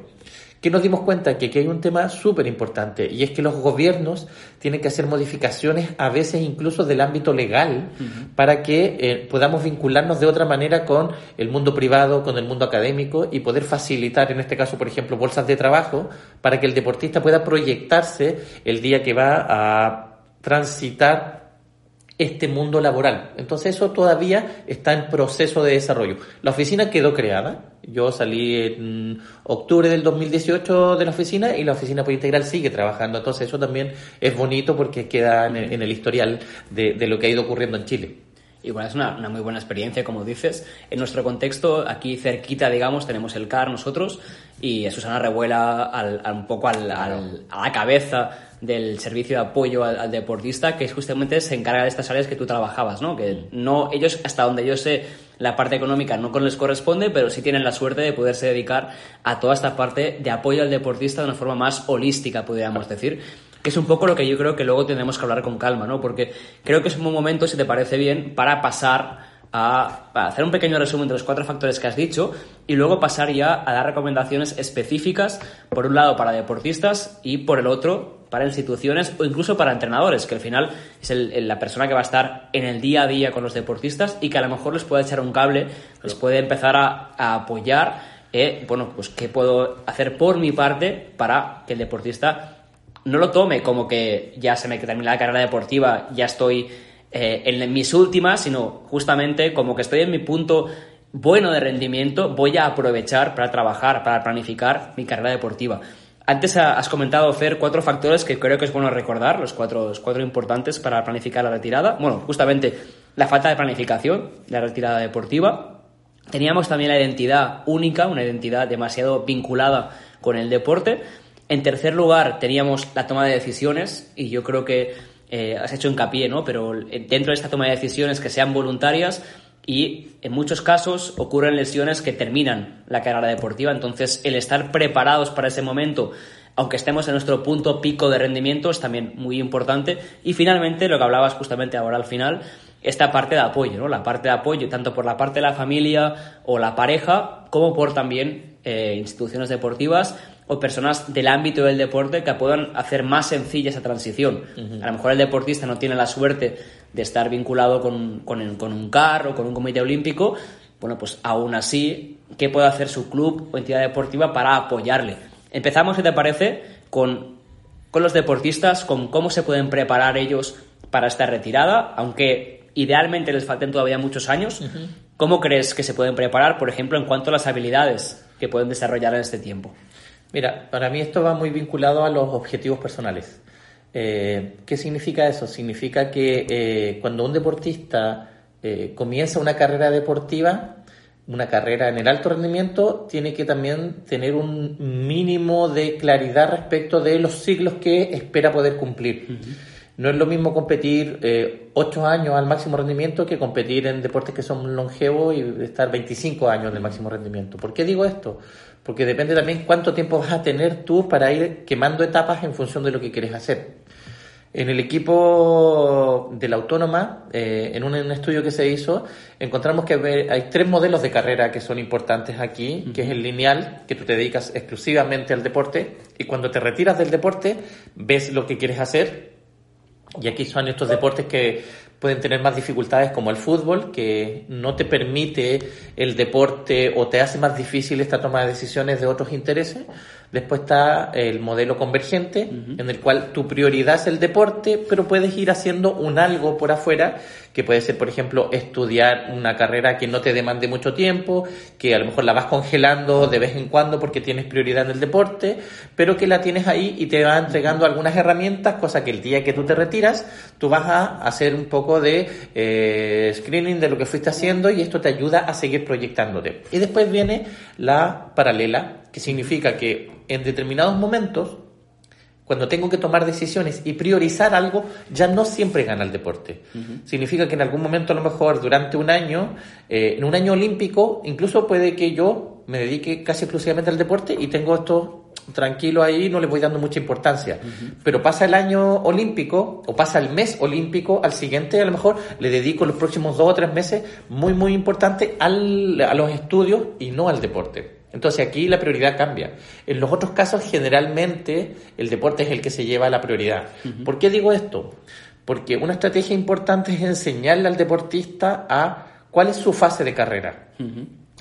que nos dimos cuenta que aquí hay un tema súper importante y es que los gobiernos tienen que hacer modificaciones a veces incluso del ámbito legal para que eh, podamos vincularnos de otra manera con el mundo privado, con el mundo académico y poder facilitar, en este caso, por ejemplo, bolsas de trabajo para que el deportista pueda proyectarse el día que va a transitar este mundo laboral. Entonces eso todavía está en proceso de desarrollo. La oficina quedó creada. Yo salí en octubre del 2018 de la oficina y la oficina por integral sigue trabajando. Entonces eso también es bonito porque queda en el, historial de, de lo que ha ido ocurriendo en Chile. Igual es una, una, muy buena experiencia, como dices. En nuestro contexto, aquí cerquita, digamos, tenemos el CAR nosotros y Susana Revuela al, un poco al, al, a la cabeza del servicio de apoyo al, deportista, que justamente se encarga de estas áreas que tú trabajabas, ¿no? Que no, ellos, hasta donde yo sé, la parte económica no les corresponde, pero sí tienen la suerte de poderse dedicar a toda esta parte de apoyo al deportista de una forma más holística, podríamos decir que es un poco lo que yo creo que luego tenemos que hablar con calma, ¿no? Porque creo que es un buen momento, si te parece bien, para pasar a, hacer un pequeño resumen de los cuatro factores que has dicho y luego pasar ya a dar recomendaciones específicas, por un lado para deportistas y por el otro para instituciones o incluso para entrenadores, que al final es la persona que va a estar en el día a día con los deportistas y que a lo mejor les puede echar un cable, les puede empezar a, apoyar, eh, bueno, pues qué puedo hacer por mi parte para que el deportista no lo tome como que ya se me termina la carrera deportiva, ya estoy eh, en mis últimas, sino justamente como que estoy en mi punto bueno de rendimiento, voy a aprovechar para trabajar, para planificar mi carrera deportiva. Antes has comentado, Fer, cuatro factores que creo que es bueno recordar, los cuatro, los cuatro importantes para planificar la retirada. Bueno, justamente la falta de planificación la retirada deportiva. Teníamos también la identidad única, una identidad demasiado vinculada con el deporte. En tercer lugar, teníamos la toma de decisiones y yo creo que eh, has hecho hincapié, ¿no? Pero dentro de esta toma de decisiones que sean voluntarias y en muchos casos ocurren lesiones que terminan la carrera deportiva, entonces el estar preparados para ese momento aunque estemos en nuestro punto pico de rendimiento, es también muy importante. Y finalmente, lo que hablabas justamente ahora al final, esta parte de apoyo, ¿no? La parte de apoyo, tanto por la parte de la familia o la pareja, como por también eh, instituciones deportivas o personas del ámbito del deporte que puedan hacer más sencilla esa transición. A lo mejor el deportista no tiene la suerte de estar vinculado con, con, un CAR o con un comité olímpico. Bueno, pues aún así, ¿qué puede hacer su club o entidad deportiva para apoyarle? Empezamos, si te parece, con, con los deportistas, con cómo se pueden preparar ellos para esta retirada, aunque idealmente les falten todavía muchos años. ¿Cómo crees que se pueden preparar, por ejemplo, en cuanto a las habilidades que pueden desarrollar en este tiempo? Mira, para mí esto va muy vinculado a los objetivos personales. Eh, ¿Qué significa eso? Significa que eh, cuando un deportista eh, comienza una carrera deportiva, una carrera en el alto rendimiento, tiene que también tener un mínimo de claridad respecto de los siglos que espera poder cumplir. No es lo mismo competir eh, 8 años al máximo rendimiento que competir en deportes que son longevos y estar 25 años en el máximo rendimiento. ¿Por qué digo esto? porque depende también cuánto tiempo vas a tener tú para ir quemando etapas en función de lo que quieres hacer. En el equipo de la autónoma, eh, en un, estudio que se hizo, encontramos que hay tres modelos de carrera que son importantes aquí, que es el lineal, que tú te dedicas exclusivamente al deporte, y cuando te retiras del deporte, ves lo que quieres hacer, y aquí son estos deportes que pueden tener más dificultades como el fútbol, que no te permite el deporte o te hace más difícil esta toma de decisiones de otros intereses. Después está el modelo convergente, en el cual tu prioridad es el deporte, pero puedes ir haciendo un algo por afuera, que puede ser, por ejemplo, estudiar una carrera que no te demande mucho tiempo, que a lo mejor la vas congelando de vez en cuando porque tienes prioridad en el deporte, pero que la tienes ahí y te va entregando algunas herramientas, cosa que el día que tú te retiras, tú vas a hacer un poco de eh, screening de lo que fuiste haciendo y esto te ayuda a seguir proyectándote. Y después viene la paralela, que significa que en determinados momentos, cuando tengo que tomar decisiones y priorizar algo, ya no siempre gana el deporte. Significa que en algún momento, a lo mejor durante un año, eh, en un año olímpico, incluso puede que yo me dedique casi exclusivamente al deporte y tengo esto tranquilo ahí, no le voy dando mucha importancia. Pero pasa el año olímpico o pasa el mes olímpico, al siguiente a lo mejor le dedico los próximos dos o tres meses muy, muy importante al, a los estudios y no al deporte. Entonces aquí la prioridad cambia. En los otros casos generalmente el deporte es el que se lleva la prioridad. ¿Por qué digo esto? Porque una estrategia importante es enseñarle al deportista a cuál es su fase de carrera.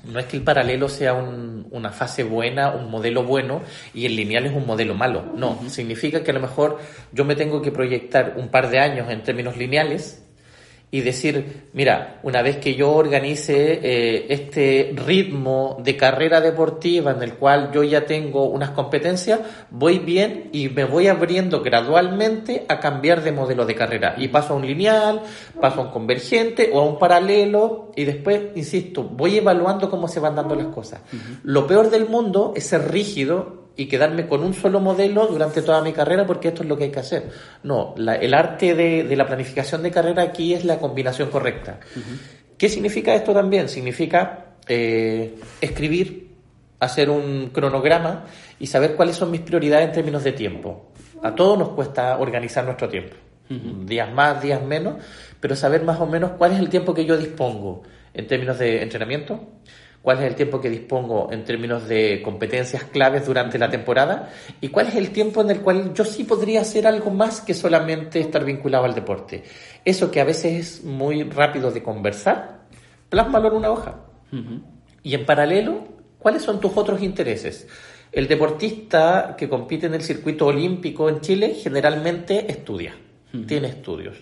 No es que el paralelo sea una fase buena, un modelo bueno, y el lineal es un modelo malo. No, significa que a lo mejor yo me tengo que proyectar un par de años en términos lineales y decir, mira, una vez que yo organice eh, este ritmo de carrera deportiva en el cual yo ya tengo unas competencias, voy bien y me voy abriendo gradualmente a cambiar de modelo de carrera. Y paso a un lineal, paso a un convergente o a un paralelo y después, insisto, voy evaluando cómo se van dando las cosas. Lo peor del mundo es ser rígido y quedarme con un solo modelo durante toda mi carrera porque esto es lo que hay que hacer. No, el arte de, la planificación de carrera aquí es la combinación correcta. ¿Qué significa esto también? Significa eh, escribir, hacer un cronograma y saber cuáles son mis prioridades en términos de tiempo. A todos nos cuesta organizar nuestro tiempo. Días más, días menos, pero saber más o menos cuál es el tiempo que yo dispongo en términos de entrenamiento, cuál es el tiempo que dispongo en términos de competencias claves durante la temporada y cuál es el tiempo en el cual yo sí podría hacer algo más que solamente estar vinculado al deporte. Eso que a veces es muy rápido de conversar, plásmalo en una hoja. Y en paralelo, ¿cuáles son tus otros intereses? El deportista que compite en el circuito olímpico en Chile generalmente estudia, tiene estudios.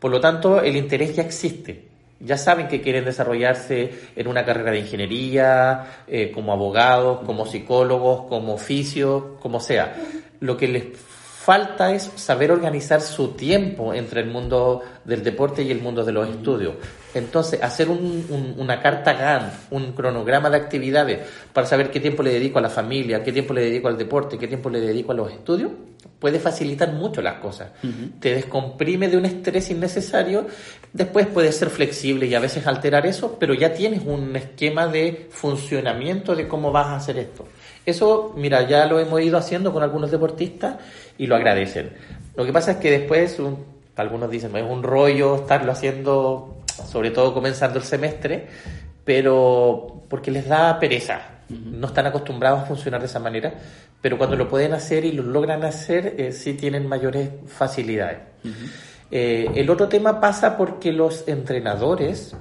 Por lo tanto, el interés ya existe ya saben que quieren desarrollarse en una carrera de ingeniería, eh, como abogados, como psicólogos, como oficio, como sea. Lo que les falta es saber organizar su tiempo entre el mundo del deporte y el mundo de los estudios. Entonces, hacer una carta GAN, un cronograma de actividades para saber qué tiempo le dedico a la familia, qué tiempo le dedico al deporte, qué tiempo le dedico a los estudios, puede facilitar mucho las cosas. Te descomprime de un estrés innecesario, después puedes ser flexible y a veces alterar eso, pero ya tienes un esquema de funcionamiento de cómo vas a hacer esto. Eso, mira, ya lo hemos ido haciendo con algunos deportistas y lo agradecen. Lo que pasa es que después, algunos dicen, es un rollo estarlo haciendo, sobre todo comenzando el semestre, pero porque les da pereza. No están acostumbrados a funcionar de esa manera, pero cuando lo pueden hacer y lo logran hacer, eh, sí tienen mayores facilidades. Eh, el otro tema pasa porque los entrenadores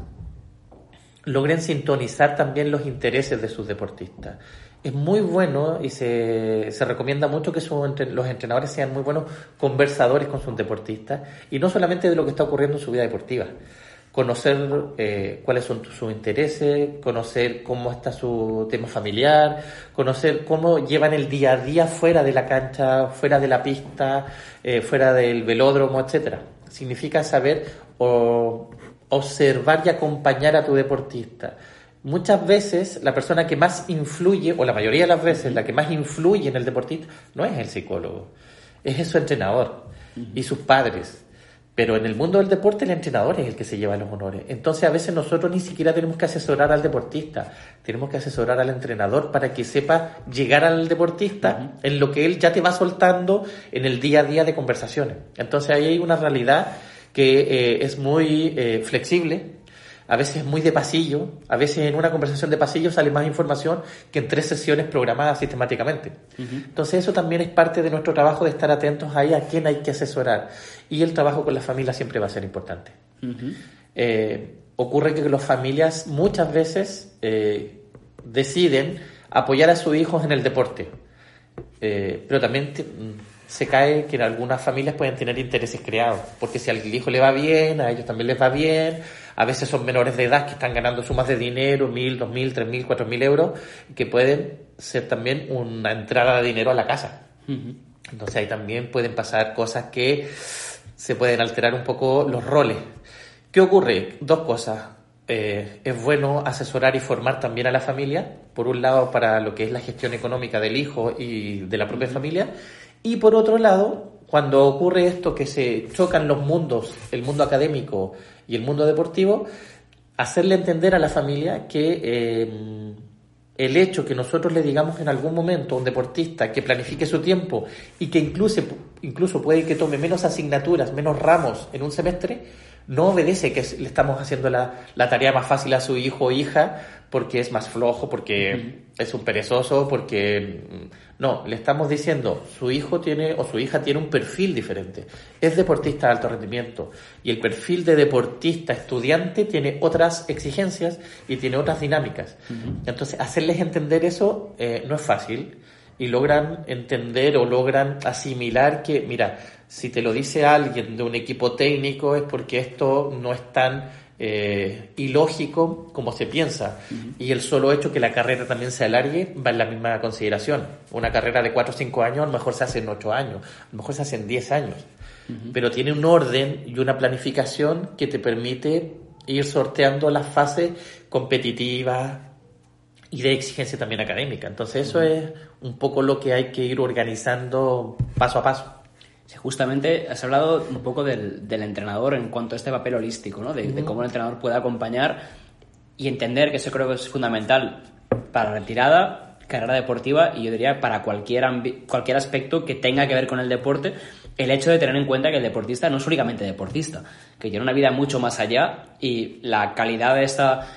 logren sintonizar también los intereses de sus deportistas es muy bueno y se, se recomienda mucho que los entrenadores sean muy buenos conversadores con sus deportistas y no solamente de lo que está ocurriendo en su vida deportiva. Conocer eh, cuáles son sus intereses, conocer cómo está su tema familiar, conocer cómo llevan el día a día fuera de la cancha, fuera de la pista, eh, fuera del velódromo, etcétera. Significa saber o observar y acompañar a tu deportista muchas veces la persona que más influye, o la mayoría de las veces la que más influye en el deportista, no es el psicólogo, es su entrenador y sus padres. Pero en el mundo del deporte el entrenador es el que se lleva los honores. Entonces a veces nosotros ni siquiera tenemos que asesorar al deportista, tenemos que asesorar al entrenador para que sepa llegar al deportista en lo que él ya te va soltando en el día a día de conversaciones. Entonces ahí hay una realidad que eh, es muy eh, flexible, a veces es muy de pasillo, a veces en una conversación de pasillo sale más información que en tres sesiones programadas sistemáticamente. Entonces eso también es parte de nuestro trabajo de estar atentos ahí a quién hay que asesorar. Y el trabajo con la familia siempre va a ser importante. Eh, ocurre que las familias muchas veces eh, deciden apoyar a sus hijos en el deporte, eh, pero también se cae que en algunas familias pueden tener intereses creados, porque si al hijo le va bien, a ellos también les va bien, a veces son menores de edad que están ganando sumas de dinero, mil, dos mil, tres mil, cuatro mil euros, que pueden ser también una entrada de dinero a la casa. Entonces ahí también pueden pasar cosas que se pueden alterar un poco los roles. ¿Qué ocurre? Dos cosas. Eh, es bueno asesorar y formar también a la familia, por un lado para lo que es la gestión económica del hijo y de la propia familia, Y por otro lado, cuando ocurre esto que se chocan los mundos, el mundo académico y el mundo deportivo, hacerle entender a la familia que eh, el hecho que nosotros le digamos en algún momento a un deportista que planifique su tiempo y que incluso, incluso puede que tome menos asignaturas, menos ramos en un semestre, no obedece que le estamos haciendo la, la tarea más fácil a su hijo o hija porque es más flojo, porque es un perezoso, porque no, le estamos diciendo su hijo tiene o su hija tiene un perfil diferente. Es deportista de alto rendimiento y el perfil de deportista estudiante tiene otras exigencias y tiene otras dinámicas. Entonces, hacerles entender eso eh, no es fácil y logran entender o logran asimilar que, mira, si te lo dice alguien de un equipo técnico es porque esto no es tan eh, ilógico como se piensa. Y el solo hecho que la carrera también se alargue va en la misma consideración. Una carrera de 4 o 5 años a lo mejor se hace en 8 años, a lo mejor se hace en 10 años. Pero tiene un orden y una planificación que te permite ir sorteando las fases competitivas y de exigencia también académica. Entonces eso es un poco lo que hay que ir organizando paso a paso. Sí, justamente has hablado un poco del, del, entrenador en cuanto a este papel holístico, ¿no? De, cómo el entrenador puede acompañar y entender que eso creo que es fundamental para la retirada, carrera deportiva y yo diría para cualquier, cualquier aspecto que tenga que ver con el deporte, el hecho de tener en cuenta que el deportista no es únicamente deportista, que tiene una vida mucho más allá y la calidad de esta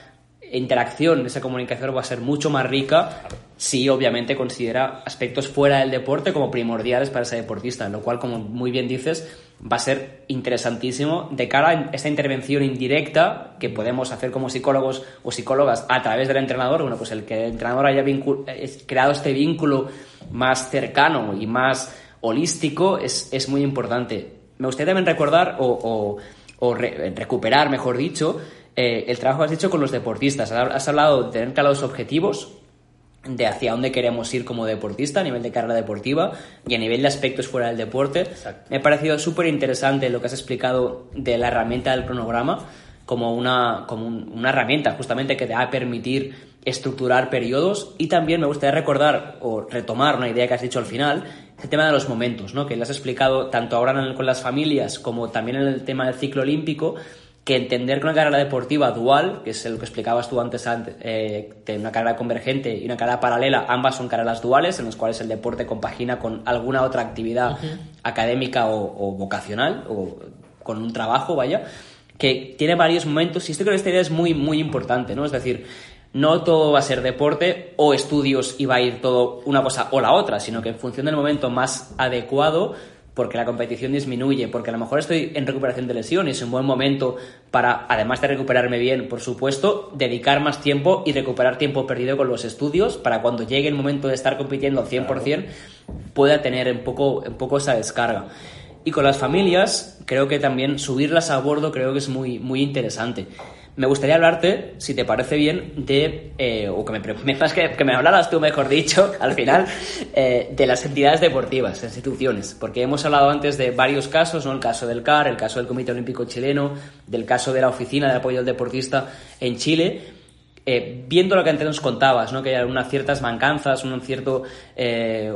interacción, de esa comunicación va a ser mucho más rica si obviamente considera aspectos fuera del deporte como primordiales para ese deportista, lo cual, como muy bien dices, va a ser interesantísimo de cara a esta intervención indirecta que podemos hacer como psicólogos o psicólogas a través del entrenador. Bueno, pues el que el entrenador haya creado este vínculo más cercano y más holístico es, es muy importante. Me gustaría también recordar o, o, recuperar, mejor dicho, eh, el trabajo que has hecho con los deportistas. Has hablado de tener claros objetivos, de hacia dónde queremos ir como deportista a nivel de carrera deportiva y a nivel de aspectos fuera del deporte. Me ha parecido súper interesante lo que has explicado de la herramienta del cronograma como una, como una herramienta justamente que te va a permitir estructurar periodos y también me gustaría recordar o retomar una idea que has dicho al final, el tema de los momentos, ¿no? que lo has explicado tanto ahora con las familias como también en el tema del ciclo olímpico, que entender que una carrera deportiva dual, que es lo que explicabas tú antes, eh, de una carrera convergente y una carrera paralela, ambas son carreras duales en las cuales el deporte compagina con alguna otra actividad académica o, vocacional o con un trabajo, vaya, que tiene varios momentos y esto creo que esta idea es muy, muy importante, ¿no? Es decir, no todo va a ser deporte o estudios y va a ir todo una cosa o la otra, sino que en función del momento más adecuado porque la competición disminuye, porque a lo mejor estoy en recuperación de lesiones, es un buen momento para, además de recuperarme bien, por supuesto, dedicar más tiempo y recuperar tiempo perdido con los estudios para cuando llegue el momento de estar compitiendo al 100% pueda tener un poco, un poco esa descarga. Y con las familias, creo que también subirlas a bordo creo que es muy, muy interesante me gustaría hablarte, si te parece bien, de, eh, o que me, que, que, me hablaras tú, mejor dicho, [LAUGHS] al final, eh, de las entidades deportivas, instituciones, porque hemos hablado antes de varios casos, ¿no? El caso del CAR, el caso del Comité Olímpico Chileno, del caso de la Oficina de Apoyo al Deportista en Chile, eh, viendo lo que antes nos contabas, ¿no? que hay unas ciertas mancanzas, unos ciertos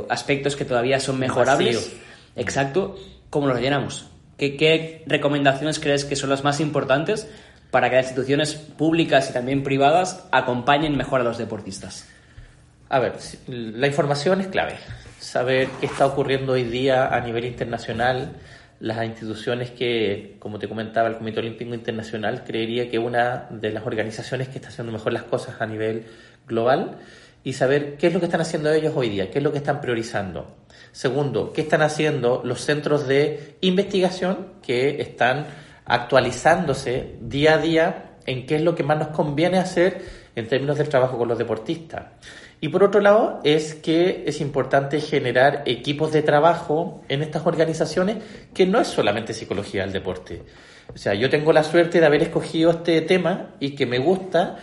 aspectos que todavía son mejorables. Exacto. ¿Cómo los llenamos? ¿Qué, ¿Qué recomendaciones crees que son las más importantes para que las instituciones públicas y también privadas acompañen mejor a los deportistas? A ver, la información es clave. Saber qué está ocurriendo hoy día a nivel internacional, las instituciones que, como te comentaba, el Comité Olímpico Internacional, creería que una de las organizaciones que está haciendo mejor las cosas a nivel global y saber qué es lo que están haciendo ellos hoy día, qué es lo que están priorizando. Segundo, qué están haciendo los centros de investigación que están actualizándose día a día en qué es lo que más nos conviene hacer en términos del trabajo con los deportistas. Y por otro lado, es que es importante generar equipos de trabajo en estas organizaciones que no es solamente psicología del deporte. O sea, yo tengo la suerte de haber escogido este tema y que me gusta,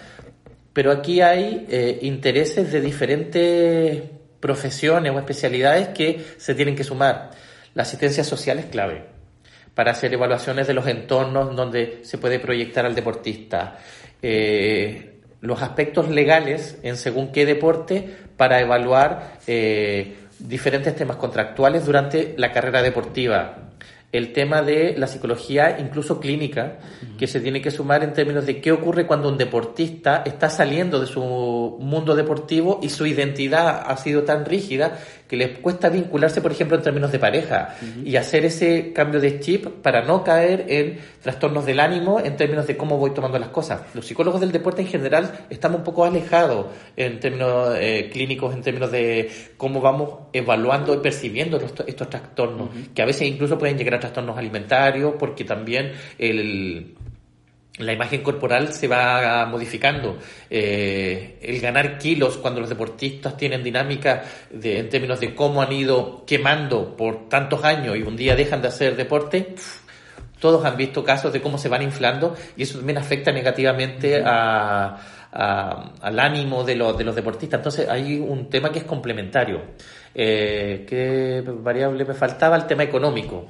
pero aquí hay eh, intereses de diferentes profesiones o especialidades que se tienen que sumar. La asistencia social es clave para hacer evaluaciones de los entornos donde se puede proyectar al deportista. Eh, los aspectos legales en según qué deporte para evaluar eh, diferentes temas contractuales durante la carrera deportiva el tema de la psicología, incluso clínica, que se tiene que sumar en términos de qué ocurre cuando un deportista está saliendo de su mundo deportivo y su identidad ha sido tan rígida que les cuesta vincularse, por ejemplo, en términos de pareja y hacer ese cambio de chip para no caer en trastornos del ánimo en términos de cómo voy tomando las cosas. Los psicólogos del deporte en general estamos un poco alejados en términos eh, clínicos, en términos de cómo vamos evaluando y percibiendo estos, estos trastornos, que a veces incluso pueden llegar a trastornos alimentarios, porque también el la imagen corporal se va modificando. Eh, el ganar kilos cuando los deportistas tienen dinámica de, en términos de cómo han ido quemando por tantos años y un día dejan de hacer deporte, todos han visto casos de cómo se van inflando y eso también afecta negativamente a, al ánimo de, los, de los deportistas. Entonces hay un tema que es complementario. Eh, ¿Qué variable me faltaba? El tema económico.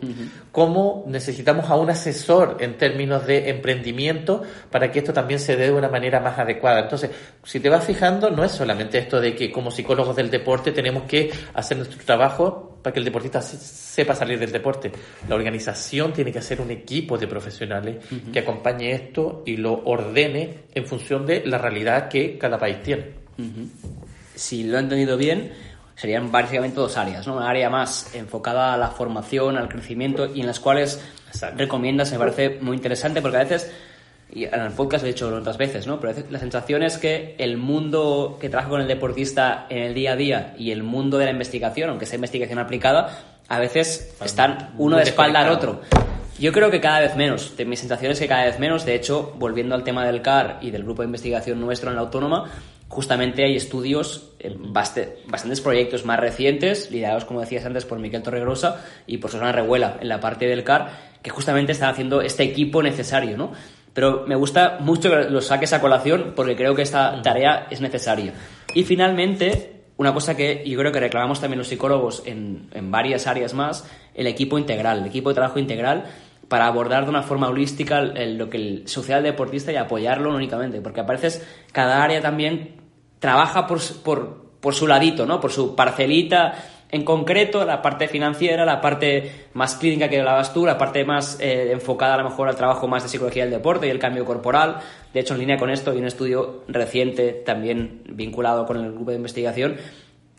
¿Cómo necesitamos a un asesor en términos de emprendimiento para que esto también se dé de una manera más adecuada? Entonces, si te vas fijando, no es solamente esto de que como psicólogos del deporte tenemos que hacer nuestro trabajo para que el deportista sepa salir del deporte. La organización tiene que hacer un equipo de profesionales que acompañe esto y lo ordene en función de la realidad que cada país tiene. Si lo he entendido bien, serían básicamente dos áreas, ¿no? Una área más enfocada a la formación, al crecimiento y en las cuales recomiendas, me parece muy interesante porque a veces, y en el podcast lo he dicho otras veces, ¿no? Pero a veces la sensación es que el mundo que trabaja con el deportista en el día a día y el mundo de la investigación, aunque sea investigación aplicada, a veces están uno de espalda al otro. Yo creo que cada vez menos. De, mi sensación es que cada vez menos. De hecho, volviendo al tema del CAR y del grupo de investigación nuestro en la autónoma, justamente hay estudios, eh, bastantes proyectos más recientes, liderados, como decías antes, por Miquel Torregrosa y por Susana Revuela en la parte del CAR, que justamente están haciendo este equipo necesario, ¿no? Pero me gusta mucho que lo saques a colación porque creo que esta tarea es necesaria. Y finalmente, una cosa que yo creo que reclamamos también los psicólogos en, en varias áreas más, el equipo integral, el equipo de trabajo integral, para abordar de una forma holística lo que el social deportista y apoyarlo únicamente, porque a veces cada área también trabaja por, por, por su ladito, ¿no? Por su parcelita en concreto, la parte financiera, la parte más clínica que hablabas tú, la parte más eh, enfocada a lo mejor al trabajo más de psicología del deporte y el cambio corporal. De hecho, en línea con esto hay un estudio reciente también vinculado con el grupo de investigación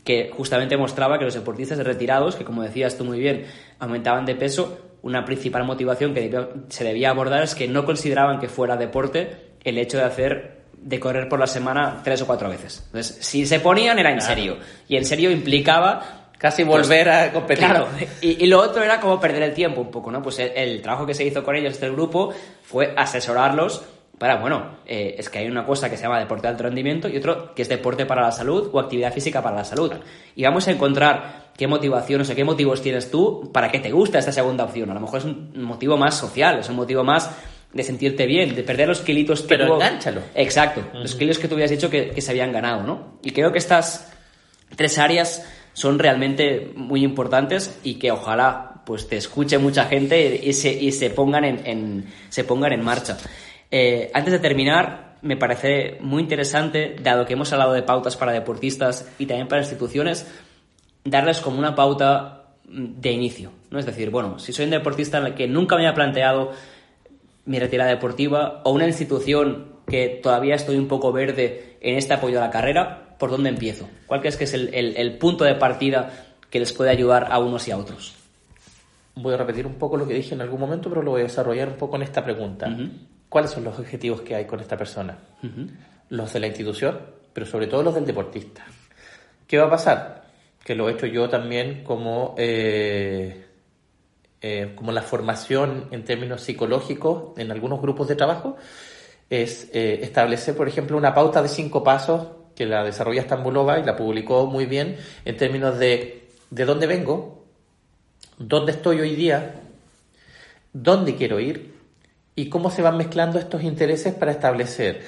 que justamente mostraba que los deportistas retirados, que como decías tú muy bien, aumentaban de peso, una principal motivación que se debía abordar es que no consideraban que fuera deporte el hecho de hacer de correr por la semana tres o cuatro veces. Entonces, si se ponían era en serio. Y en serio implicaba... Casi volver a competir. Claro, y, lo otro era como perder el tiempo un poco, ¿no? Pues el, trabajo que se hizo con ellos, este grupo, fue asesorarlos para, bueno, eh, es que hay una cosa que se llama deporte de alto rendimiento y otro que es deporte para la salud o actividad física para la salud. Y vamos a encontrar qué motivaciones o qué motivos tienes tú para que te guste esta segunda opción. A lo mejor es un motivo más social, es un motivo más de sentirte bien, de perder los kilitos que Pero engánchalo. Exacto, los kilos que tú habías dicho que, se habían ganado, ¿no? Y creo que estas tres áreas son realmente muy importantes y que ojalá pues te escuche mucha gente y se, y se pongan en, se pongan en marcha. Eh, antes de terminar, me parece muy interesante, dado que hemos hablado de pautas para deportistas y también para instituciones, darles como una pauta de inicio, ¿no? Es decir, bueno, si soy un deportista en el que nunca me había planteado mi retirada deportiva o una institución que todavía estoy un poco verde en este apoyo a la carrera, ¿por dónde empiezo? ¿Cuál crees que es el, punto de partida que les puede ayudar a unos y a otros? Voy a repetir un poco lo que dije en algún momento, pero lo voy a desarrollar un poco en esta pregunta. ¿Cuáles son los objetivos que hay con esta persona? Los de la institución, pero sobre todo los del deportista. ¿Qué va a pasar? Que lo he hecho yo también como eh, eh, como la formación en términos psicológicos en algunos grupos de trabajo, es eh, establecer, por ejemplo, una pauta de cinco pasos que la desarrolla Stambulova y la publicó muy bien en términos de de dónde vengo, dónde estoy hoy día, dónde quiero ir y cómo se van mezclando estos intereses para establecer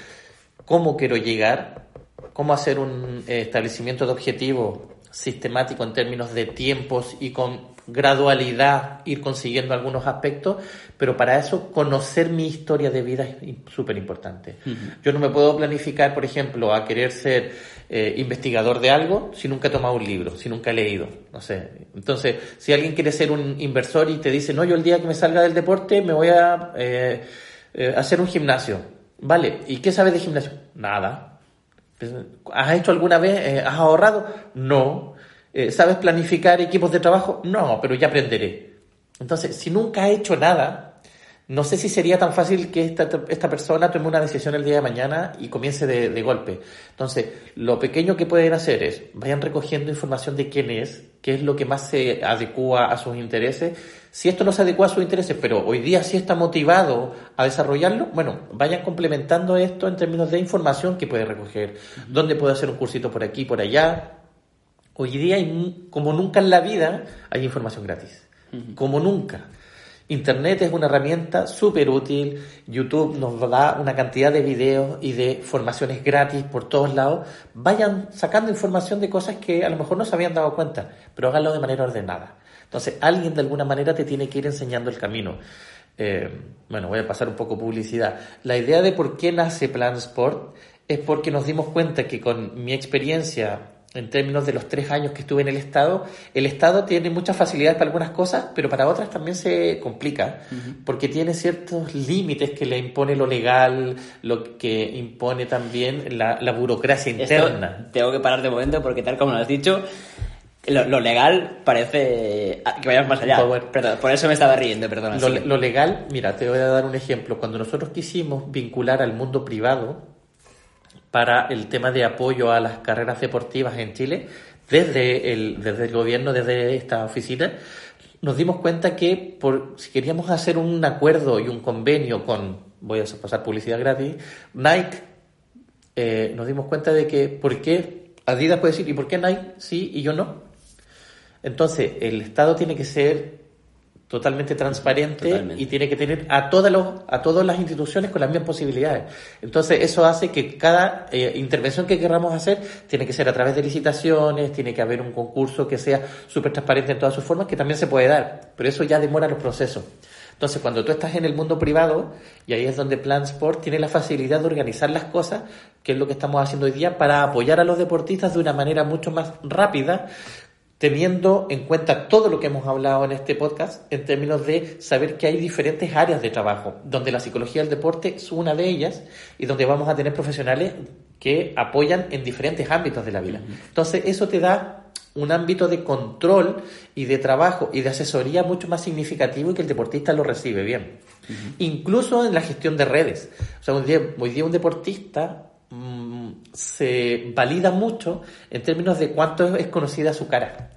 cómo quiero llegar, cómo hacer un eh, establecimiento de objetivos sistemático en términos de tiempos y con gradualidad ir consiguiendo algunos aspectos, pero para eso conocer mi historia de vida es súper importante. Yo no me puedo planificar, por ejemplo, a querer ser eh, investigador de algo si nunca he tomado un libro, si nunca he leído, no sé. Entonces, si alguien quiere ser un inversor y te dice, no, yo el día que me salga del deporte me voy a eh, eh, hacer un gimnasio. Vale, ¿y qué sabes de gimnasio? Nada. ¿Has hecho alguna vez? ¿Has ahorrado? No. Eh, ¿Sabes planificar equipos de trabajo? No, pero ya aprenderé. Entonces, si nunca ha hecho nada, no sé si sería tan fácil que esta, esta persona tome una decisión el día de mañana y comience de, de, golpe. Entonces, lo pequeño que pueden hacer es, vayan recogiendo información de quién es, qué es lo que más se adecua a sus intereses. Si esto no se adecua a sus intereses, pero hoy día sí está motivado a desarrollarlo, bueno, vayan complementando esto en términos de información que puede recoger. ¿Dónde puede hacer un cursito por aquí, por allá? Hoy día, como nunca en la vida, hay información gratis. Como nunca. Internet es una herramienta súper útil. YouTube nos da una cantidad de videos y de formaciones gratis por todos lados. Vayan sacando información de cosas que a lo mejor no se habían dado cuenta, pero háganlo de manera ordenada. Entonces, alguien de alguna manera te tiene que ir enseñando el camino. Eh, bueno, voy a pasar un poco publicidad. La idea de por qué nace Plan Sport es porque nos dimos cuenta que con mi experiencia en términos de los tres años que estuve en el Estado, el Estado tiene muchas facilidades para algunas cosas, pero para otras también se complica, porque tiene ciertos límites que le impone lo legal, lo que impone también la, burocracia interna. tengo que parar de momento porque tal como lo has dicho, lo, legal parece que vayamos más allá. por eso me estaba riendo, perdona. Lo, lo legal, mira, te voy a dar un ejemplo. Cuando nosotros quisimos vincular al mundo privado, para el tema de apoyo a las carreras deportivas en Chile desde el, desde el gobierno, desde esta oficina, nos dimos cuenta que por, si queríamos hacer un acuerdo y un convenio con, voy a pasar publicidad gratis, Nike, eh, nos dimos cuenta de que, ¿por qué Adidas puede decir, ¿y por qué Nike sí y yo no? Entonces, el Estado tiene que ser totalmente transparente y tiene que tener a todas los, a todas las instituciones con las mismas posibilidades. Entonces eso hace que cada eh, intervención que queramos hacer tiene que ser a través de licitaciones, tiene que haber un concurso que sea súper transparente en todas sus formas, que también se puede dar, pero eso ya demora los procesos. Entonces, cuando tú estás en el mundo privado, y ahí es donde Plan Sport tiene la facilidad de organizar las cosas, que es lo que estamos haciendo hoy día, para apoyar a los deportistas de una manera mucho más rápida, teniendo en cuenta todo lo que hemos hablado en este podcast en términos de saber que hay diferentes áreas de trabajo, donde la psicología del deporte es una de ellas y donde vamos a tener profesionales que apoyan en diferentes ámbitos de la vida. Entonces, eso te da un ámbito de control y de trabajo y de asesoría mucho más significativo y que el deportista lo recibe bien. Incluso en la gestión de redes. O sea, hoy día, hoy día un deportista mm, se valida mucho en términos de cuánto es conocida su cara.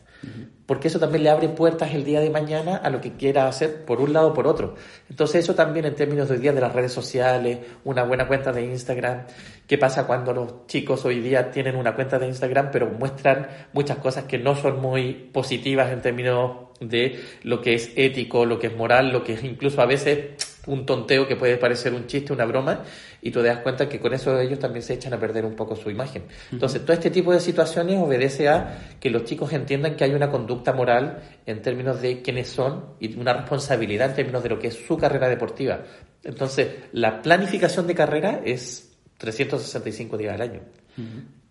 Porque eso también le abre puertas el día de mañana a lo que quiera hacer por un lado o por otro. Entonces eso también en términos de hoy día de las redes sociales, una buena cuenta de Instagram, qué pasa cuando los chicos hoy día tienen una cuenta de Instagram pero muestran muchas cosas que no son muy positivas en términos de lo que es ético, lo que es moral, lo que es incluso a veces un tonteo que puede parecer un chiste, una broma, y tú te das cuenta que con eso ellos también se echan a perder un poco su imagen. Entonces, todo este tipo de situaciones obedece a que los chicos entiendan que hay una conducta moral en términos de quiénes son y una responsabilidad en términos de lo que es su carrera deportiva. Entonces, la planificación de carrera es 365 días al año,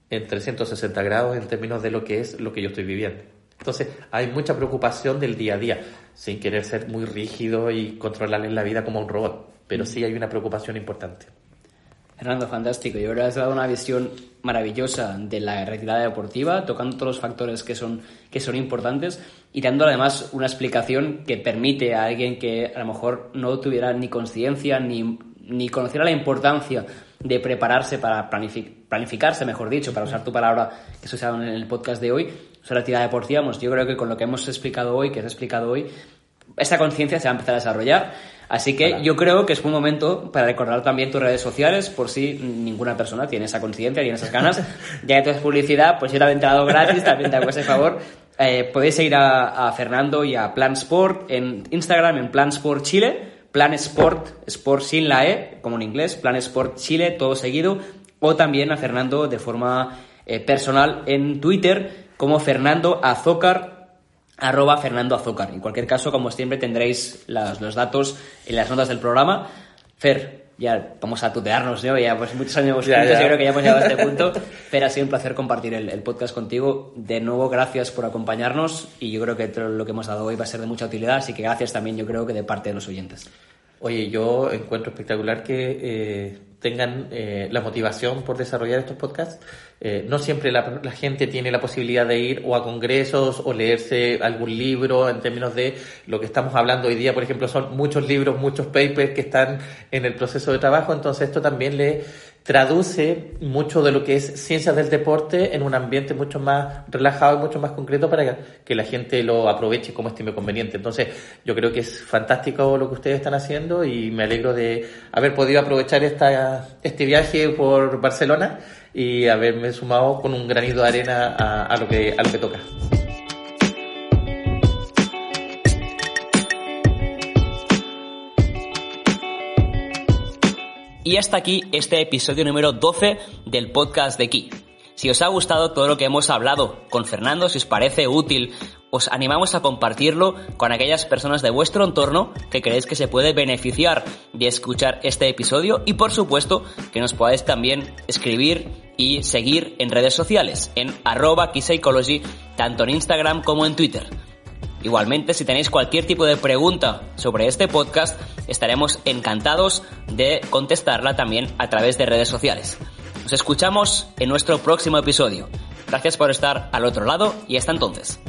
en 360 grados en términos de lo que es lo que yo estoy viviendo. Entonces, hay mucha preocupación del día a día, sin querer ser muy rígido y controlarles la vida como un robot, pero sí hay una preocupación importante. Fernando, fantástico. Yo creo que has dado una visión maravillosa de la retirada deportiva, tocando todos los factores que son, que son importantes y dando además una explicación que permite a alguien que a lo mejor no tuviera ni conciencia ni, ni conociera la importancia de prepararse para planificarse, mejor dicho, para usar tu palabra que se usado en el podcast de hoy, la actividad deportiva, pues yo creo que con lo que hemos explicado hoy, que has explicado hoy, esta conciencia se va a empezar a desarrollar. Así que yo creo que es un momento para recordar también tus redes sociales, por si ninguna persona tiene esa conciencia, tiene esas ganas. [LAUGHS] ya que tú haces publicidad, pues yo te he entrado gratis, también te hago ese favor. Eh, podéis seguir a, Fernando y a Plan Sport en Instagram, en Plan Sport Chile, Plan Sport, Sport sin la E, como en inglés, Plan Sport Chile, todo seguido, o también a Fernando de forma eh, personal en Twitter, como Fernando Azócar arroba Fernando Azúcar. En cualquier caso, como siempre, tendréis los datos en las notas del programa. Fer, ya vamos a tutearnos, ¿no? Ya pues muchos años juntos, yo creo que ya hemos llegado a este [LAUGHS] punto. Fer, ha sido un placer compartir el, el, podcast contigo. De nuevo, gracias por acompañarnos y yo creo que lo que hemos dado hoy va a ser de mucha utilidad, así que gracias también, yo creo que de parte de los oyentes. Oye, yo encuentro espectacular que eh, tengan eh, la motivación por desarrollar estos podcasts. Eh, no siempre la, la, gente tiene la posibilidad de ir o a congresos o leerse algún libro en términos de lo que estamos hablando hoy día. Por ejemplo, son muchos libros, muchos papers que están en el proceso de trabajo. Entonces, esto también le traduce mucho de lo que es ciencias del deporte en un ambiente mucho más relajado y mucho más concreto para que la gente lo aproveche como estime conveniente. Entonces, yo creo que es fantástico lo que ustedes están haciendo y me alegro de haber podido aprovechar esta, este viaje por Barcelona y haberme sumado con un granito de arena a, a lo, que, a lo que toca. Y hasta aquí este episodio número 12 del podcast de Key. Si os ha gustado todo lo que hemos hablado con Fernando, si os parece útil, os animamos a compartirlo con aquellas personas de vuestro entorno que creéis que se puede beneficiar de escuchar este episodio y por supuesto que nos podáis también escribir y seguir en redes sociales en arroba Psychology tanto en Instagram como en Twitter. Igualmente, si tenéis cualquier tipo de pregunta sobre este podcast, estaremos encantados de contestarla también a través de redes sociales. Nos escuchamos en nuestro próximo episodio. Gracias por estar al otro lado y hasta entonces.